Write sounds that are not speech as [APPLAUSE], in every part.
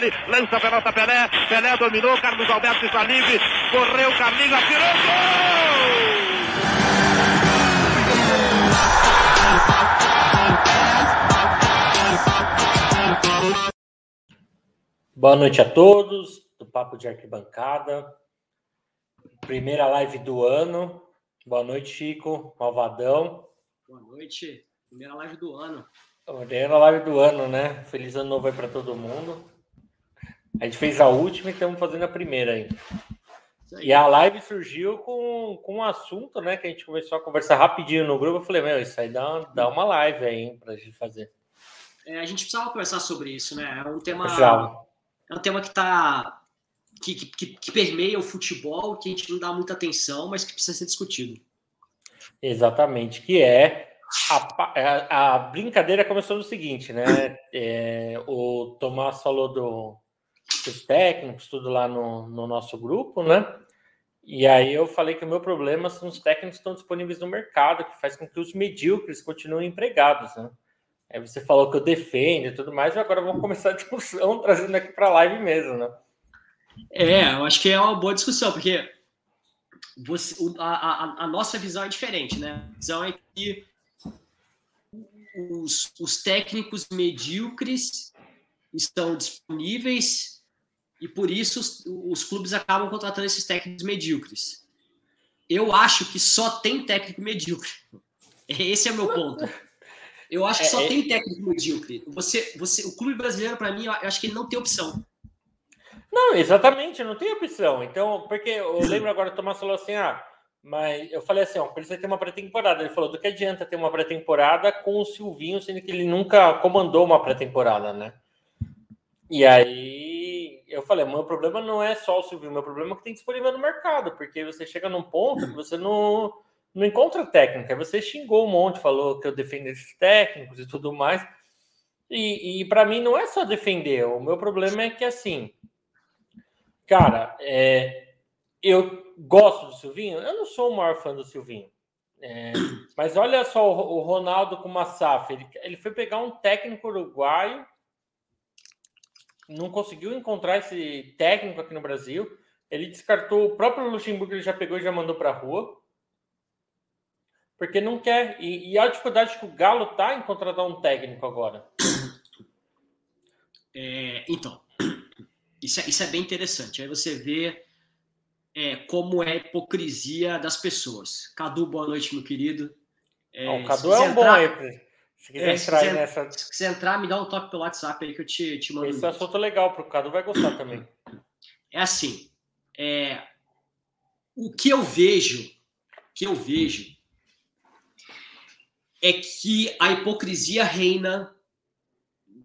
dele, lança a pelota Pelé, Pelé dominou, Carlos Alberto está livre, correu, Carlinhos atirou, gol! Boa noite a todos do Papo de Arquibancada. Primeira live do ano. Boa noite, Chico, Malvadão. Boa noite. Primeira live do ano. Primeira live do ano, né? Feliz ano novo aí para todo mundo. A gente fez a última e estamos fazendo a primeira aí. E a live surgiu com, com um assunto, né? Que a gente começou a conversar rapidinho no grupo. Eu falei, meu, isso aí dá, dá uma live aí para a gente fazer. É, a gente precisava conversar sobre isso, né? É um tema. Precisava. É um tema que tá. Que, que, que permeia o futebol, que a gente não dá muita atenção, mas que precisa ser discutido. Exatamente, que é a, é, a, brincadeira começou no seguinte, né? É, o Tomás falou do, dos técnicos, tudo lá no, no nosso grupo, né? E aí eu falei que o meu problema são os técnicos que estão disponíveis no mercado, que faz com que os medíocres continuem empregados, né? Aí você falou que eu defendo e tudo mais, e agora vamos começar a discussão [LAUGHS] trazendo aqui para a live mesmo, né? É, eu acho que é uma boa discussão, porque você, a, a, a nossa visão é diferente, né? A visão é que os, os técnicos medíocres estão disponíveis e por isso os, os, clubes acabam contratando esses técnicos medíocres. Eu acho que só tem técnico medíocre. [LAUGHS] Esse é o meu ponto. Eu acho que só é, é, tem técnico medíocre. Você, você, o clube brasileiro, para mim, eu acho que ele não tem opção. Não, exatamente, não tem opção. Então, porque eu lembro agora, o Tomás falou assim: ah, mas eu falei assim, ó, precisa ter uma pré-temporada. Ele falou, do que adianta ter uma pré-temporada com o Silvinho, sendo que ele nunca comandou uma pré-temporada, né? E aí eu falei, meu problema não é só o Silvinho, meu problema é que tem disponível no mercado, porque você chega num ponto que você não, não encontra técnica. Você xingou um monte, falou que eu defendo esses técnicos e tudo mais. E, e para mim não é só defender, o meu problema é que assim, cara, é, eu gosto do Silvinho, eu não sou o maior fã do Silvinho. É, mas olha só o, o Ronaldo com uma SAF. Ele, ele foi pegar um técnico uruguaio, não conseguiu encontrar esse técnico aqui no Brasil. Ele descartou o próprio Luxemburgo, ele já pegou e já mandou para a rua. Porque não quer. E, e a dificuldade que o Galo tá em contratar um técnico agora. É, então, isso é, isso é bem interessante. Aí você vê é, como é a hipocrisia das pessoas. Cadu, boa noite, meu querido. É, o Cadu é um bom aí. Se quiser é, entrar se nessa. Se quiser entrar, me dá um toque pelo WhatsApp aí que eu te, te mando. Esse um assunto legal, para o Cadu vai gostar também. É assim. É, o que eu vejo, que eu vejo é que a hipocrisia reina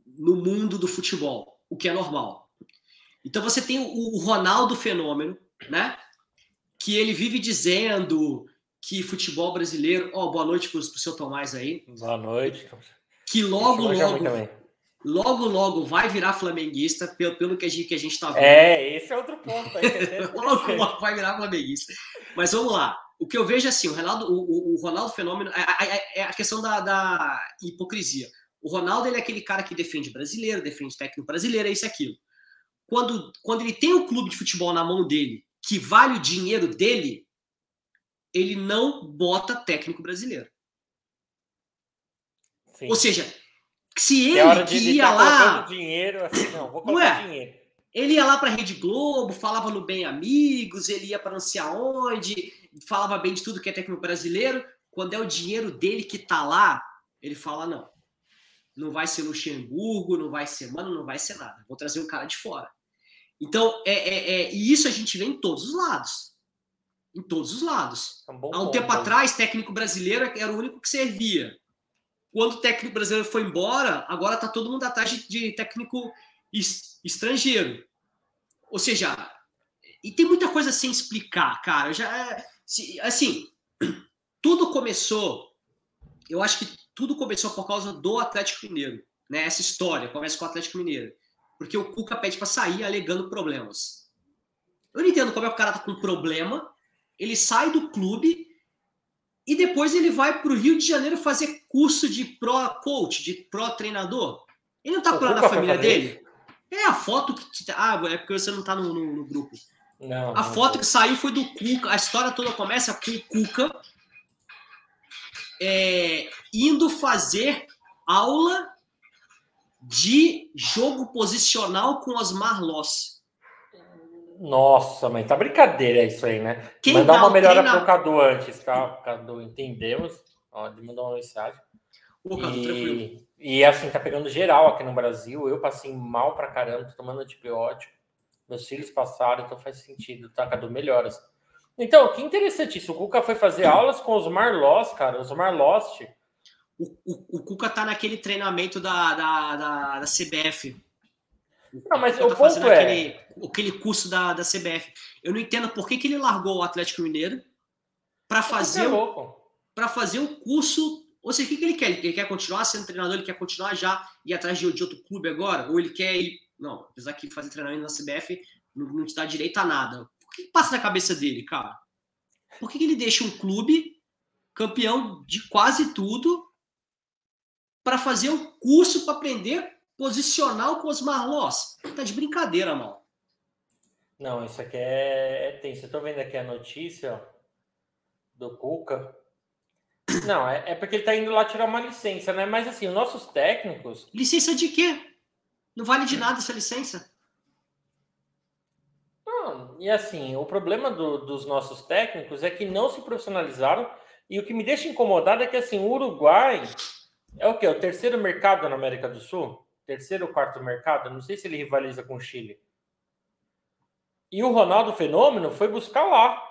no mundo do futebol, o que é normal. Então você tem o Ronaldo fenômeno, né? Que ele vive dizendo que futebol brasileiro. Ó, oh, boa noite para o seu Tomás aí. Boa noite. Que logo, logo. Logo, logo vai virar flamenguista, pelo, pelo que a gente, que a gente tá vendo. É, esse é outro ponto. [LAUGHS] logo, logo vai virar flamenguista. Mas vamos lá. O que eu vejo é assim: o Ronaldo, o, o Ronaldo Fenômeno é, é, é, é a questão da, da hipocrisia. O Ronaldo ele é aquele cara que defende brasileiro, defende técnico brasileiro, é isso e aquilo quando, quando ele tem o um clube de futebol na mão dele, que vale o dinheiro dele, ele não bota técnico brasileiro. Sim. Ou seja, se ele que ia tá lá. Dinheiro, assim, não, vou não é? dinheiro. Ele ia lá para a Rede Globo, falava no Bem Amigos, ele ia para não sei aonde, falava bem de tudo que é técnico brasileiro. Quando é o dinheiro dele que tá lá, ele fala: não, não vai ser Luxemburgo, não vai ser mano, não vai ser nada. Vou trazer um cara de fora. Então, é, é, é, e isso a gente vê em todos os lados. Em todos os lados. É um Há um tempo atrás, técnico brasileiro era o único que servia. Quando o técnico brasileiro foi embora, agora está todo mundo atrás de, de técnico estrangeiro. Ou seja, e tem muita coisa sem explicar, cara. Já, é, assim, tudo começou. Eu acho que tudo começou por causa do Atlético Mineiro. Né? Essa história começa com o Atlético Mineiro. Porque o Cuca pede para sair alegando problemas. Eu não entendo como é que o cara tá com problema, ele sai do clube e depois ele vai para o Rio de Janeiro fazer curso de pro coach, de pro treinador. Ele não tá curando a família dele? É a foto que. Ah, é porque você não tá no, no, no grupo. Não, A não foto sei. que saiu foi do Cuca. A história toda começa com o Cuca é, indo fazer aula de jogo posicional com Osmar Loss. Nossa, mas tá brincadeira isso aí, né? Quem Mandar dá- uma melhora pro Cadu antes, tá? Cadu, entendemos. Ó, ele mandou uma mensagem. Pô, Cadu, tranquilo. E, e assim, tá pegando geral aqui no Brasil. Eu passei mal pra caramba, tô tomando antibiótico. Meus filhos passaram, então faz sentido, tá? Cadu, melhoras. Então, que interessante isso. O Cuca foi fazer aulas com os Marlos, cara. Os Marlost. O, o, o Cuca tá naquele treinamento da, da, da, da CBF. Não, mas o ponto é. aquele, aquele curso da, da CBF. Eu não entendo por que, que ele largou o Atlético Mineiro para fazer, é pra fazer um curso. Ou seja, o que, que ele quer? Ele quer continuar sendo treinador? Ele quer continuar já ir atrás de, de outro clube agora? Ou ele quer ir. Não, apesar que fazer treinamento na CBF não, não te dá direito a nada. O que, que passa na cabeça dele, cara? Por que, que ele deixa um clube campeão de quase tudo para fazer um curso para aprender posicional com os Marlos? Tá de brincadeira, mano. Não, isso aqui é, é tenso. Eu tô vendo aqui a notícia ó, do Cuca. Não, é, é porque ele tá indo lá tirar uma licença, né? Mas assim, os nossos técnicos. Licença de quê? Não vale de nada essa licença. Não, e assim, o problema do- dos nossos técnicos é que não se profissionalizaram. E o que me deixa incomodado é que assim, o Uruguai é o quê? O terceiro mercado na América do Sul? Terceiro ou quarto mercado? Não sei se ele rivaliza com o Chile. E o Ronaldo Fenômeno foi buscar lá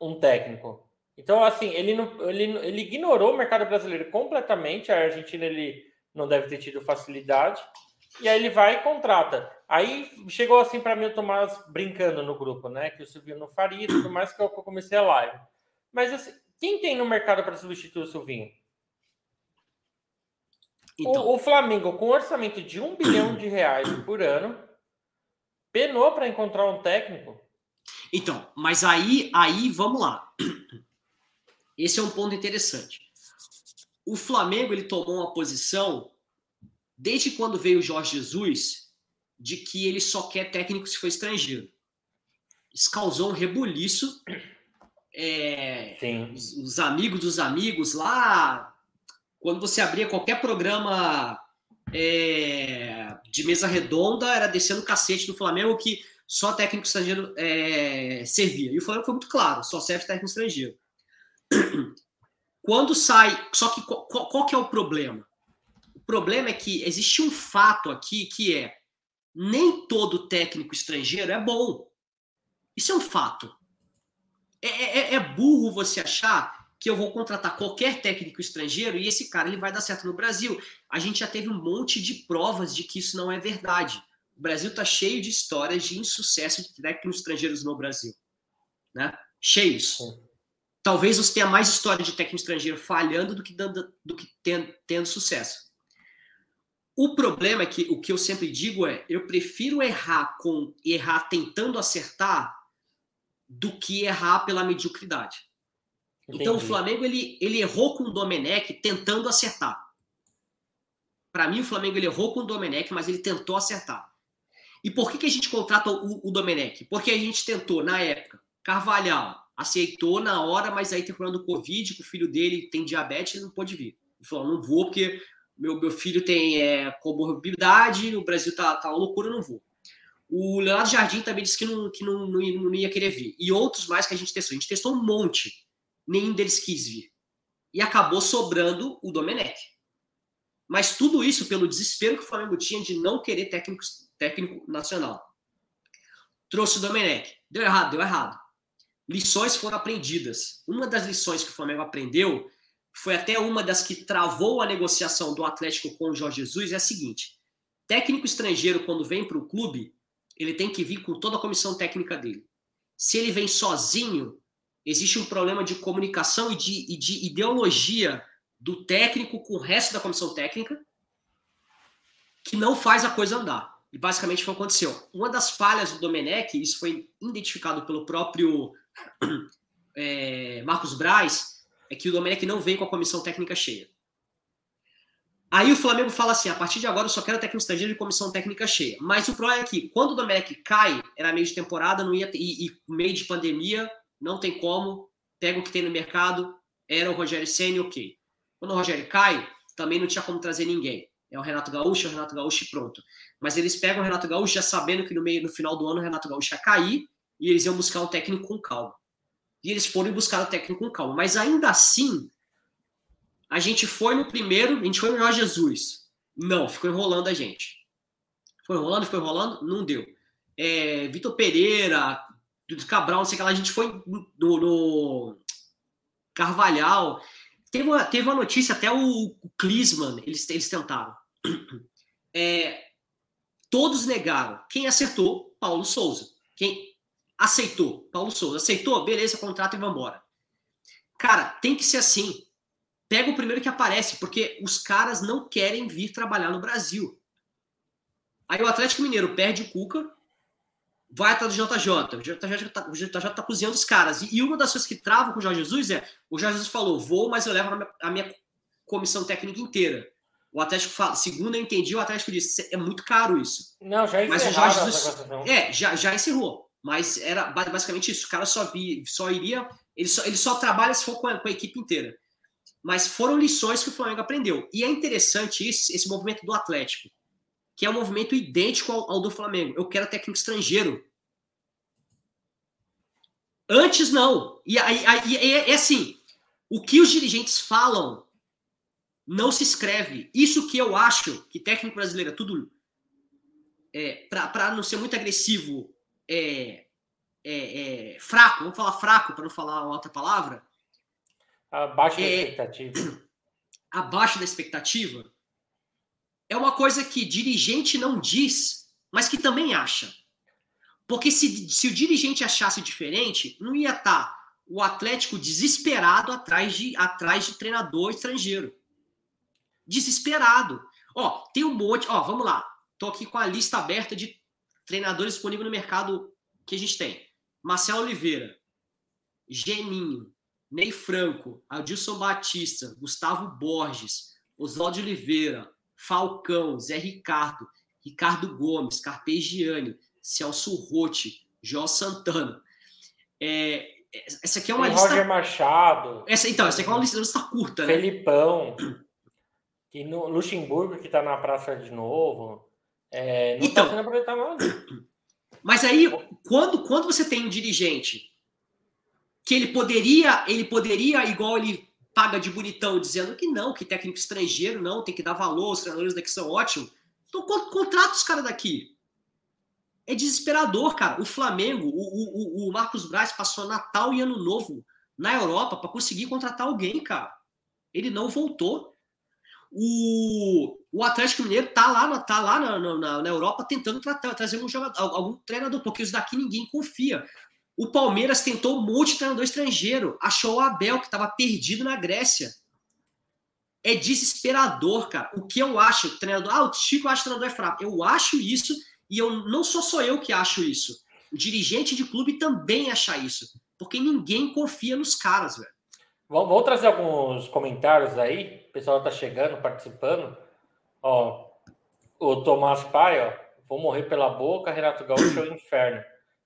um técnico. Então, assim, ele, não, ele, ele ignorou o mercado brasileiro completamente. A Argentina ele não deve ter tido facilidade. E aí ele vai e contrata. Aí chegou assim para mim o Tomás brincando no grupo, né? Que o Silvinho não faria e tudo mais, que eu comecei a live. Mas assim, quem tem no mercado para substituir o Silvinho? Então, O, o Flamengo, com um orçamento de um bilhão de reais por ano, penou para encontrar um técnico. então, mas aí, aí vamos lá. [CLEARS THROAT] Esse é um ponto interessante. O Flamengo ele tomou uma posição desde quando veio o Jorge Jesus de que ele só quer técnico se for estrangeiro. Isso causou um rebuliço. [CLEARS THROAT] É, os, os amigos dos amigos lá, quando você abria qualquer programa é, de mesa redonda, era descendo o cacete do Flamengo que só técnico estrangeiro é, servia. E o Flamengo foi muito claro, só serve técnico estrangeiro. [CLEARS THROAT] Quando sai. Só que qual, qual- que é o problema? O problema é que existe um fato aqui que é nem todo técnico estrangeiro é bom. Isso é um fato. É, é- é burro você achar que eu vou contratar qualquer técnico estrangeiro e esse cara ele vai dar certo no Brasil. A gente já teve um monte de provas de que isso não é verdade. O Brasil está cheio de histórias de insucesso de técnicos estrangeiros no Brasil. Né? Cheios. Talvez você tenha mais história de técnico estrangeiro falhando do que, dando, do que tendo, tendo sucesso. O problema é que o que eu sempre digo é: eu prefiro errar com errar tentando acertar do que errar pela mediocridade. Então o. Flamengo ele, ele errou com o Domenech tentando acertar. Para mim o Flamengo ele errou com o Domenech, mas ele tentou acertar. E por que, que a gente contrata o, o Domenech? Porque a gente tentou na época. Carvalhal aceitou na hora, mas aí tem problema do Covid, que o filho dele tem diabetes e não pôde vir. Ele falou: não vou porque meu, meu filho tem é, comorbidade, o Brasil tá, tá uma loucura, eu não vou. O Leonardo Jardim também disse que não, que não, não, não ia querer vir. E outros mais que a gente testou. A gente testou um monte. Nenhum deles quis vir. E acabou sobrando o Domenech. Mas tudo isso pelo desespero que o Flamengo tinha de não querer técnico, técnico nacional. Trouxe o Domenech. Deu errado, deu errado. Lições foram aprendidas. Uma das lições que o Flamengo aprendeu foi até uma das que travou a negociação do Atlético com o Jorge Jesus, é a seguinte: técnico estrangeiro, quando vem para o clube, ele tem que vir com toda a comissão técnica dele. Se ele vem sozinho, existe um problema de comunicação e de, e de ideologia do técnico com o resto da comissão técnica que não faz a coisa andar. E basicamente foi o que aconteceu. Uma das falhas do Domenech, isso foi identificado pelo próprio [CLEARS THROAT] é, Marcos Braz, é que o Domenech não vem com a comissão técnica cheia. Aí o Flamengo fala assim: a partir de agora eu só quero técnico estrangeiro de comissão técnica cheia. Mas o problema é que quando o Domenech cai, era meio de temporada, não ia ter, e, e meio de pandemia, não tem como, pega o que tem no mercado, era o Rogério Senna, ok. Quando o Rogério cai, também não tinha como trazer ninguém. É o Renato Gaúcho, é o Renato Gaúcho e pronto. Mas eles pegam o Renato Gaúcho já sabendo que no meio no final do ano o Renato Gaúcho ia cair e eles iam buscar um técnico com calma. E eles foram buscar o técnico com calma. Mas ainda assim, a gente foi no primeiro, a gente foi no Jorge Jesus. Não, ficou enrolando a gente. Foi enrolando, foi enrolando, não deu. É, Vitor Pereira, Cabral, não sei o que lá, a gente foi no, no Carvalhal. Teve uma, teve uma notícia, até o, o Klinsmann, eles, eles tentaram. [CLEARS THROAT] É, todos negaram. Quem acertou? Paulo Souza. Quem aceitou? Paulo Souza. Aceitou? Beleza, contrato e vambora. Cara, tem que ser assim pega o primeiro que aparece, porque os caras não querem vir trabalhar no Brasil. Aí o Atlético Mineiro perde o Cuca, vai atrás do JJ. O JJ tá, o JJ tá cozinhando os caras. E, uma das coisas que trava com o Jorge Jesus é: o Jorge Jesus falou, vou, mas eu levo a minha, a minha comissão técnica inteira. O Atlético fala, segundo eu entendi, o Atlético disse: é muito caro isso. Não, já mas o Jorge Jesus, É, já, já encerrou. Mas era basicamente isso. O cara só, vi, só iria. Ele só, ele só trabalha se for com a, com a equipe inteira mas foram lições que o Flamengo aprendeu. E é interessante isso, esse movimento do Atlético, que é um movimento idêntico ao, ao do Flamengo. Eu quero técnico estrangeiro. Antes não. E aí, é, assim, o que os dirigentes falam não se escreve. Isso que eu acho que técnico brasileiro é tudo é, para não ser muito agressivo, é, é, é, fraco, vamos falar fraco para não falar uma outra palavra, Abaixo da é, expectativa. [CLEARS THROAT] Abaixo da expectativa é uma coisa que dirigente não diz, mas que também acha. Porque se, se o dirigente achasse diferente, não ia estar tá o Atlético desesperado atrás de, atrás de treinador estrangeiro. Desesperado. Ó, tem um monte. Ó, vamos lá. Tô aqui com a lista aberta de treinadores disponíveis no mercado que a gente tem. Marcelo Oliveira, Geninho, Ney Franco, Adilson Batista, Gustavo Borges, Oswaldo Oliveira, Falcão, Zé Ricardo, Ricardo Gomes, Carpegiani, Celso Rotti, João Santana. É, essa aqui é uma lista. Roger Machado. Essa, então, essa aqui é uma lista, lista curta, né? Felipão. Que no Luxemburgo, que está na praça de novo. É, não então, tá sendo aproveitado. Mas aí, quando, quando você tem um dirigente que ele poderia, ele poderia, igual ele paga de bonitão, dizendo que não, que técnico estrangeiro não, tem que dar valor, os treinadores daqui são ótimos. Então contrata os caras daqui. É desesperador, cara. O Flamengo, o, o, o Marcos Braz passou Natal e Ano Novo na Europa para conseguir contratar alguém, cara. Ele não voltou. O, o Atlético Mineiro tá lá, tá lá na, na, na Europa tentando tratar, trazer um jogador, algum treinador, porque os daqui ninguém confia. O Palmeiras tentou um monte de treinador estrangeiro. Achou o Abel, que estava perdido na Grécia. É desesperador, cara. O que eu acho, treinador. Ah, o Chico acha que o treinador é fraco. Eu acho isso, e eu não sou só eu que acho isso. O dirigente de clube também acha isso. Porque ninguém confia nos caras, velho. Vamos trazer alguns comentários aí. O pessoal tá chegando, participando. Ó, o Tomás Pai, ó. Vou morrer pela boca, Renato Gaúcho é o inferno.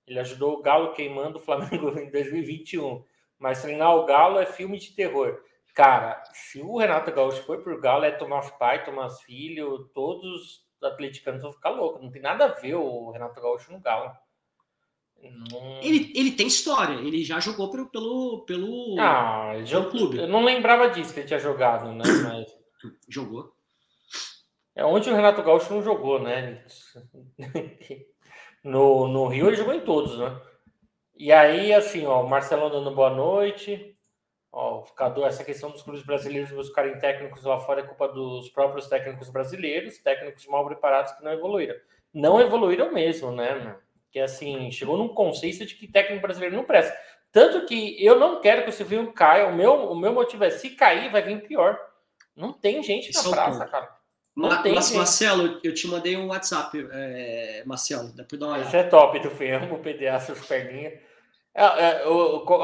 Ele ajudou o Galo queimando o Flamengo [LAUGHS] em 2021. Mas treinar o Galo é filme de terror. Cara, se o Renato Gaúcho for pro Galo, é Tomás Pai, Tomás Filho, todos os atleticanos vão ficar loucos. Não tem nada a ver o Renato Gaúcho no Galo. Não... Ele, ele tem história, ele já jogou pelo, pelo, pelo, ah, pelo jogou, clube. Eu não lembrava disso que ele tinha jogado, né? [COUGHS] Mas... Jogou. É onde o Renato Gaúcho não jogou, né? [LAUGHS] No, no Rio ele jogou em todos, né? E aí, assim, ó, o Marcelão dando boa noite. Ó, o essa questão dos clubes brasileiros buscarem técnicos lá fora é culpa dos próprios técnicos brasileiros, técnicos mal preparados que não evoluíram. Não evoluíram mesmo, né? Que assim, chegou num conceito de que técnico brasileiro não presta. Tanto que eu não quero que o Silvinho caia. O meu, o meu motivo é se cair, vai vir pior. Não tem gente na praça, cara. Não tem, Marcelo, eu te mandei um WhatsApp, é, Marcelo, depois dá uma olhada. Esse é top do Fermo, [LAUGHS] o PDA, seus perninhas. É, é,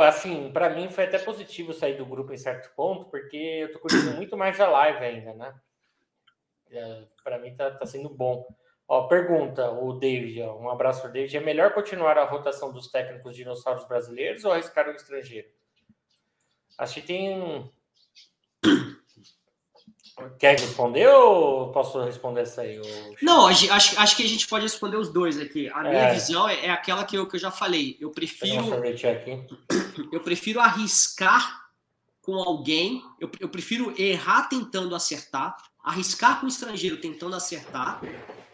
assim, para mim foi até positivo sair do grupo em certo ponto, porque eu tô curtindo muito mais a live ainda, né? É, para mim tá, tá sendo bom. Ó, pergunta o David, ó, um abraço para o David. É melhor continuar a rotação dos técnicos dinossauros brasileiros ou arriscar o estrangeiro? Acho que tem. Quer responder ou posso responder essa aí? Não, acho, acho que a gente pode responder os dois aqui. A minha é. visão é, é, aquela que eu, que eu já falei. Eu prefiro. [CLEARS THROAT] Eu prefiro arriscar com alguém. Eu, eu prefiro errar tentando acertar, arriscar com o estrangeiro tentando acertar,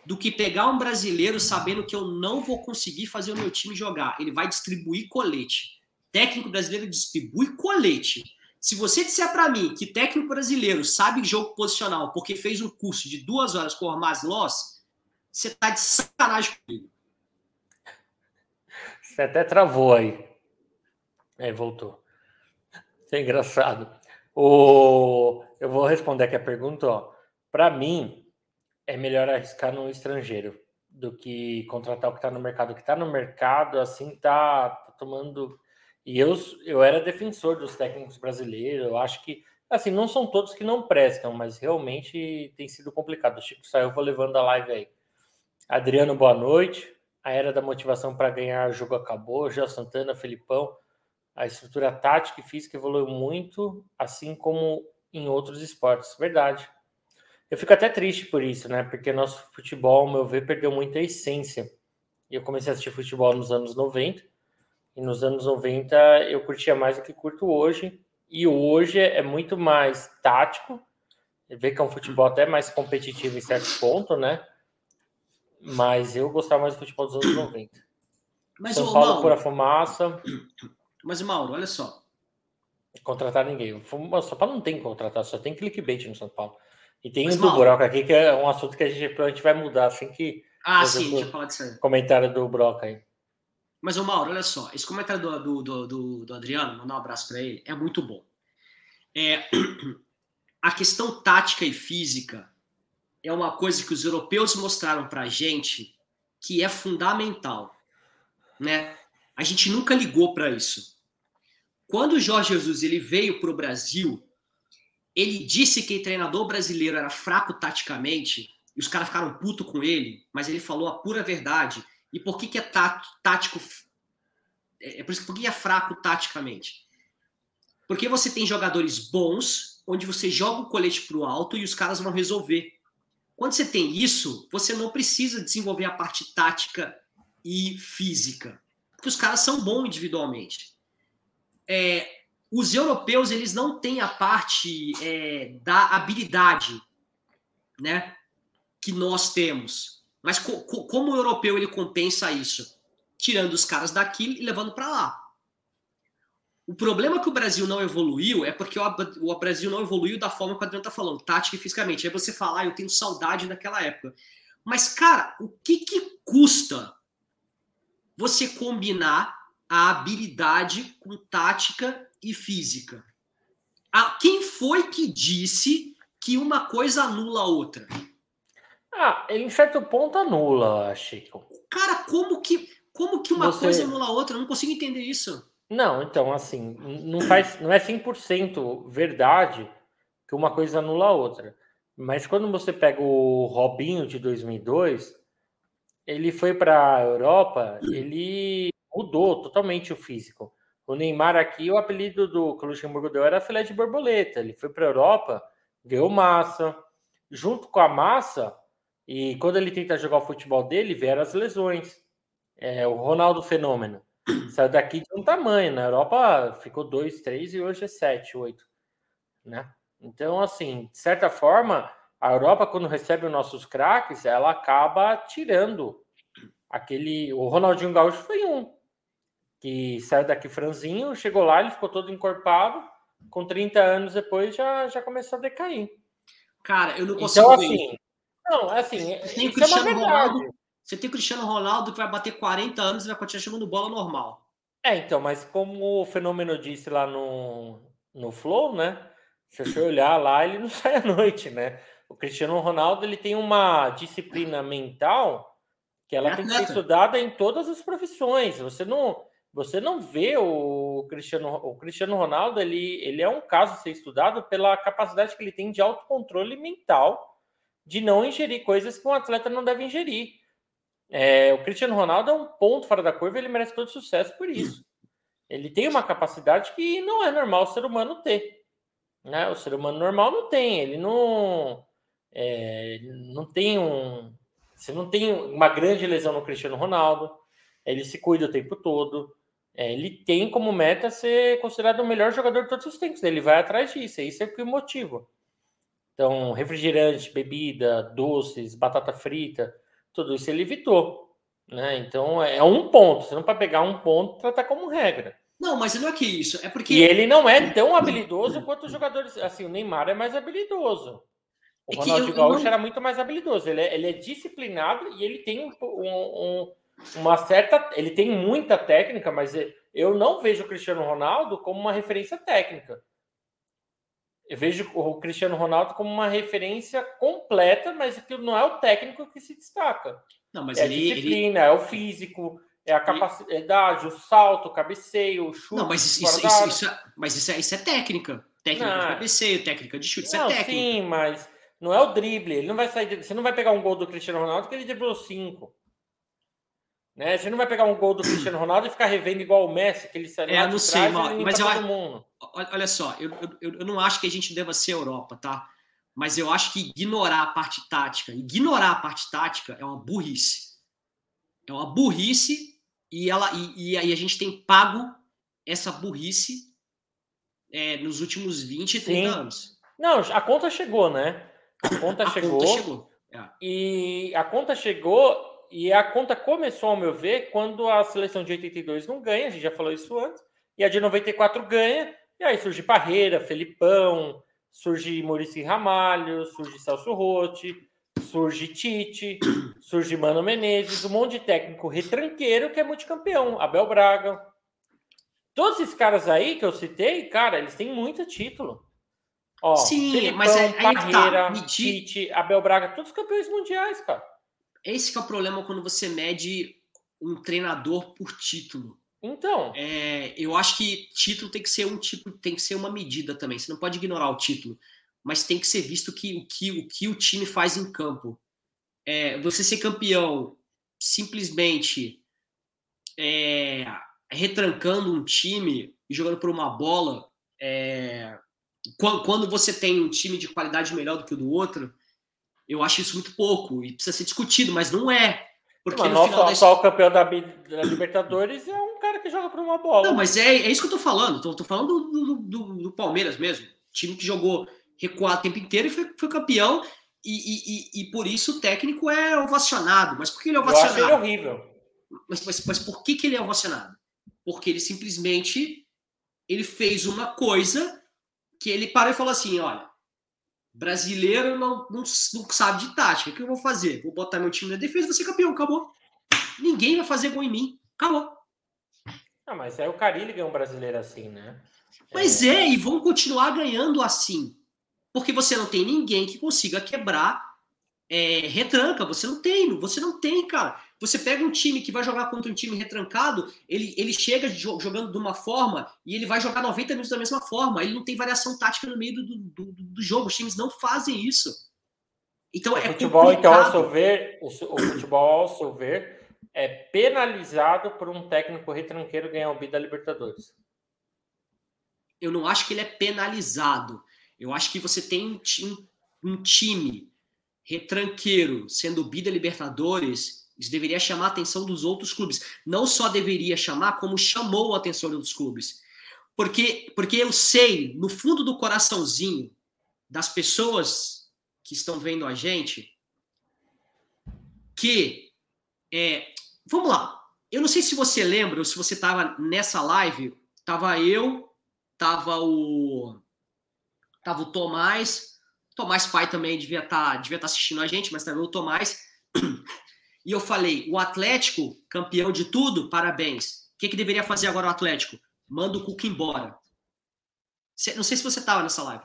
do que pegar um brasileiro sabendo que eu não vou conseguir fazer o meu time jogar. Ele vai distribuir colete. Técnico brasileiro distribui colete. Se você disser para mim que técnico brasileiro sabe jogo posicional porque fez um curso de duas horas com o Armaz Loss, você tá de sacanagem comigo. Você até travou aí. É, voltou. Isso é engraçado. O... Eu vou responder aqui a pergunta. Para mim, é melhor arriscar no estrangeiro do que contratar o que está no mercado. O que está no mercado, assim, tá, tá, tomando. E eu, eu era defensor dos técnicos brasileiros. Eu acho que, assim, não são todos que não prestam, mas realmente tem sido complicado. O Chico saiu, vou levando a live aí. Adriano, boa noite. A era da motivação para ganhar o jogo acabou. Já Santana, Felipão. A estrutura tática e física evoluiu muito, assim como em outros esportes. Verdade. Eu fico até triste por isso, né? Porque nosso futebol, ao meu ver, perdeu muita essência. Eu comecei a assistir futebol nos anos 90, e nos anos 90 eu curtia mais do que curto hoje. E hoje é muito mais tático, vê que é um futebol até mais competitivo em certo ponto, né? Mas eu gostava mais do futebol dos anos 90. Mas, São Paulo Mauro, pura fumaça. Mas, Mauro, olha só. Contratar ninguém. O São Paulo não tem que contratar, só tem clickbait no São Paulo. E tem Mas, um do Broca aqui que é um assunto que a gente, a gente vai mudar assim que. Ah, sim, deixa eu falar disso aí. Comentário do Broca aí. Mas, o Mauro, olha só, esse comentário do, do, do, do Adriano, mandar um abraço para ele, é muito bom. É, [CLEARS THROAT] a questão tática e física é uma coisa que os europeus mostraram para a gente que é fundamental, né? A gente nunca ligou para isso. Quando o Jorge Jesus ele veio para o Brasil, ele disse que o treinador brasileiro era fraco taticamente, e os caras ficaram puto com ele, mas ele falou a pura verdade. E por que, que é tático? É, é por isso por que é fraco taticamente? Porque você tem jogadores bons, onde você joga o colete para o alto e os caras vão resolver. Quando você tem isso, você não precisa desenvolver a parte tática e física, porque os caras são bons individualmente. É, os europeus eles não têm a parte é, da habilidade, né, que nós temos. Mas co como o europeu ele compensa isso? Tirando os caras daqui e levando para lá. O problema que o Brasil não evoluiu é porque o, Brasil não evoluiu da forma que o Adriano tá falando, tática e fisicamente. Aí você fala, ah, eu tenho saudade daquela época. Mas, cara, o que, que custa você combinar a habilidade com tática e física. Ah, quem foi que disse que uma coisa anula a outra? Ah, em certo ponto anula, Chico. Cara, como que, como que uma Você... coisa anula a outra? Eu não consigo entender isso. Não, então, assim, não, faz, não é 100% verdade que uma coisa anula a outra. Mas quando você pega o Robinho de 2002, ele foi para a Europa, ele mudou totalmente o físico. O Neymar aqui, o apelido do que o Luxemburgo deu era filé de borboleta. Ele foi para a Europa, deu massa. Junto com a massa, e quando ele tenta jogar o futebol dele, vieram as lesões. É, o Ronaldo Fenômeno [CLEARS THROAT] saiu daqui de um tamanho. Na Europa ficou 2, 3 e hoje é 7, 8. Né? Então, assim, de certa forma, a Europa, quando recebe os nossos craques, ela acaba tirando aquele. O Ronaldinho Gaúcho foi um que saiu daqui franzinho, chegou lá, ele ficou todo encorpado, com 30 anos depois já, já começou a decair. Cara, eu não então, consigo então, assim, Não, é assim, você tem, o é Cristiano é Ronaldo, você tem o Cristiano Ronaldo que vai bater 40 anos e vai continuar jogando bola normal. É, então, mas como o fenômeno disse lá no, no Flow, né? Se você olhar lá, ele não [LAUGHS] sai à noite, né? O Cristiano Ronaldo ele tem uma disciplina mental que ela é tem que ser estudada em todas as profissões. Você não você não vê o Cristiano, o Cristiano Ronaldo, ele, ele é um caso a ser estudado pela capacidade que ele tem de autocontrole mental de não ingerir coisas que um atleta não deve ingerir. É, o Cristiano Ronaldo é um ponto fora da curva, ele merece todo sucesso por isso. Ele tem uma capacidade que não é normal o ser humano ter. Né? O ser humano normal não tem, ele não, é, não tem um. Você não tem uma grande lesão no Cristiano Ronaldo, ele se cuida o tempo todo. É, ele tem como meta ser considerado o melhor jogador de todos os tempos. Ele vai atrás disso, isso é o que motiva. Então, refrigerante, bebida, doces, batata frita, tudo isso ele evitou. Né? Então, é um ponto. Você não pode pegar um ponto e tratar como regra. Não, mas não é que isso. É porque. E ele não é tão habilidoso quanto os jogadores. Assim, o Neymar é mais habilidoso. O é Ronaldo Gaúcho não... era muito mais habilidoso. Ele é, ele é disciplinado e ele tem um, um, uma certa. Ele tem muita técnica, mas eu não vejo o Cristiano Ronaldo como uma referência técnica. Eu vejo o Cristiano Ronaldo como uma referência completa, mas que não é o técnico que se destaca. Não, mas é ele, a disciplina, ele... é o físico, é a capacidade, o salto, o cabeceio, o chute. Não, mas isso, isso, isso, isso é, mas isso, é, isso é técnica. Técnica não. de cabeceio, técnica de chute, isso é não, é técnica. Sim, mas não é o drible. Ele não vai sair. Você não vai pegar um gol do Cristiano Ronaldo porque ele driblou cinco. Né? Você não vai pegar um gol do Cristiano Ronaldo e ficar revendo igual o Messi, que ele saiu é, não sei, mas eu, mundo. olha só, eu, eu, eu não acho que a gente deva ser Europa, tá? Mas eu acho que ignorar a parte tática, ignorar a parte tática é uma burrice. É uma burrice e ela e, e aí a gente tem pago essa burrice é, nos últimos 20, 30 Sim. anos. Não, a conta chegou, né? A conta a chegou. Conta chegou. É. E a conta chegou e a conta começou, ao meu ver, quando a seleção de 82 não ganha, a gente já falou isso antes, e a de 94 ganha, e aí surge Parreira, Felipão, surge Maurício Ramalho, surge Celso Rotti, surge Tite, [COUGHS] surge Mano Menezes, um monte de técnico retranqueiro que é multicampeão, Abel Braga. Todos esses caras aí que eu citei, cara, eles têm muito título. Ó, Sim, Felipão, mas é, tá. Parreira, tá. Tite, Abel Braga, todos campeões mundiais, cara. Esse é o problema quando você mede um treinador por título. Então. É, eu acho que título tem que ser um tipo, tem que ser uma medida também. Você não pode ignorar o título, mas tem que ser visto que, o, que, o que o time faz em campo. É, você ser campeão simplesmente é, retrancando um time e jogando por uma bola, é, quando, quando você tem um time de qualidade melhor do que o do outro, eu acho isso muito pouco e precisa ser discutido, mas não é. Porque mas no nosso final atual da... campeão da, da, Libertadores é um cara que joga por uma bola. Não, mas é, é isso que eu tô falando. Tô, tô falando do, do, do, Palmeiras mesmo. Time que jogou recuado o tempo inteiro e foi, foi campeão. E, e, e, e, por isso o técnico é ovacionado. Mas por que ele é ovacionado? Eu acho ele horrível. Mas, mas, mas por que, que ele é ovacionado? Porque ele simplesmente ele fez uma coisa que ele parou e falou assim: olha, Brasileiro não, não, não sabe de tática. O que eu vou fazer? Vou botar meu time na defesa, vou ser campeão, acabou. Ninguém vai fazer gol em mim. Acabou. Ah, mas aí o Carilli ganhou um brasileiro assim, né? Mas é... é, e vão continuar ganhando assim. Porque você não tem ninguém que consiga quebrar é, retranca. Você não tem, você não tem, cara. Você pega um time que vai jogar contra um time retrancado, ele, ele chega jogando de uma forma e ele vai jogar 90 minutos da mesma forma. Ele não tem variação tática no meio do, do, do jogo. Os times não fazem isso. Então o é futebol, complicado. então, ao seu ver, o, o futebol, ao seu ver, é penalizado por um técnico retranqueiro ganhar o B da Libertadores. Eu não acho que ele é penalizado. Eu acho que você tem um, um time retranqueiro sendo bi da Libertadores isso deveria chamar a atenção dos outros clubes. Não só deveria chamar, como chamou a atenção dos clubes. Porque, porque eu sei, no fundo do coraçãozinho das pessoas que estão vendo a gente, que. É, vamos lá. Eu não sei se você lembra, ou se você estava nessa live, tava eu, tava o. Tava o Tomás. Tomás pai também devia estar tá, devia tá assistindo a gente, mas também o Tomás. E eu falei: o Atlético, campeão de tudo, parabéns. O que, que deveria fazer agora o Atlético? Manda o Cuca embora. Não sei se você estava nessa live.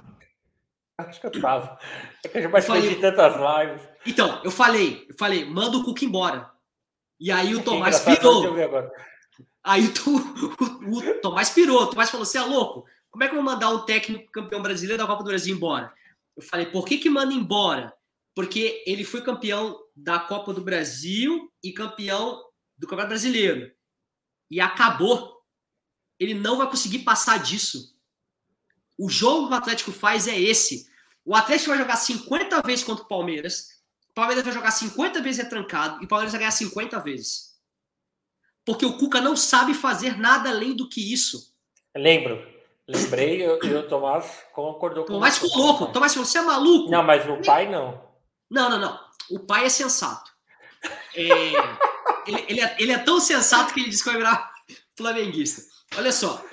Acho que eu estava. É que eu já participei de tantas lives. Então, eu falei, eu falei, manda o Cuca embora. E aí o Tomás pirou. Aí tu, [LAUGHS] o, o, Tomás pirou. O Tomás falou: você é louco? Como é que eu vou mandar um técnico campeão brasileiro da Copa do Brasil embora? Eu falei, por que que manda embora? Porque ele foi campeão da Copa do Brasil e campeão do Campeonato Brasileiro. E acabou. Ele não vai conseguir passar disso. O jogo que o Atlético faz é esse. O Atlético vai jogar 50 vezes contra o Palmeiras. O Palmeiras vai jogar 50 vezes retrancado. E o Palmeiras vai ganhar 50 vezes. Porque o Cuca não sabe fazer nada além do que isso. Lembro. Lembrei e o Tomás concordou com Tomás ficou louco. Tomás, você é maluco? Não, mas o pai não. Não, não, não. O pai é sensato. É, ele, ele, é, ele, é, tão sensato que ele disse que vai virar flamenguista. Olha só.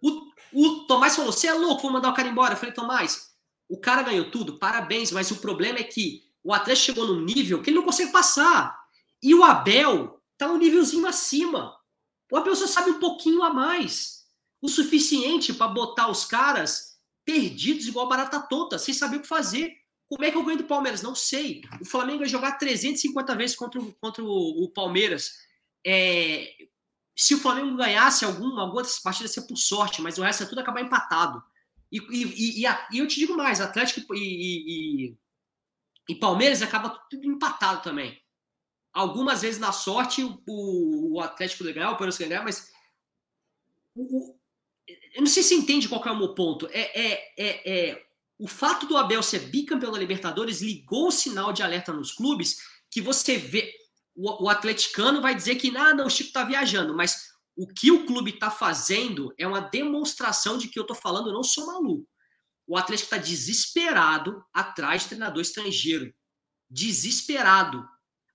O, o Tomás falou: você é louco, vou mandar o cara embora. Eu falei, Tomás, o cara ganhou tudo, parabéns, mas o problema é que o Atlético chegou num nível que ele não consegue passar. E o Abel tá um nívelzinho acima. O Abel só sabe um pouquinho a mais. O suficiente para botar os caras perdidos igual barata tonta, sem saber o que fazer. Como é que eu ganho do Palmeiras? Não sei. O Flamengo vai jogar 350 vezes contra o, contra o, o Palmeiras. É, se o Flamengo ganhasse alguma, alguma dessas partidas, ser por sorte, mas o resto é tudo acabar empatado. E, e, e, e eu te digo mais, Atlético e, e, Palmeiras acaba tudo empatado também. Algumas vezes na sorte o, o Atlético ganhar, o Palmeiras ganhar, mas o, eu não sei se entende qual é o meu ponto. É, é, é, é, o fato do Abel ser bicampeão da Libertadores ligou o sinal de alerta nos clubes que você vê. O, o atleticano vai dizer que ah, não, o Chico tá viajando, mas o que o clube está fazendo é uma demonstração de que eu tô falando, eu não sou maluco. O Atlético está desesperado atrás de treinador estrangeiro. Desesperado.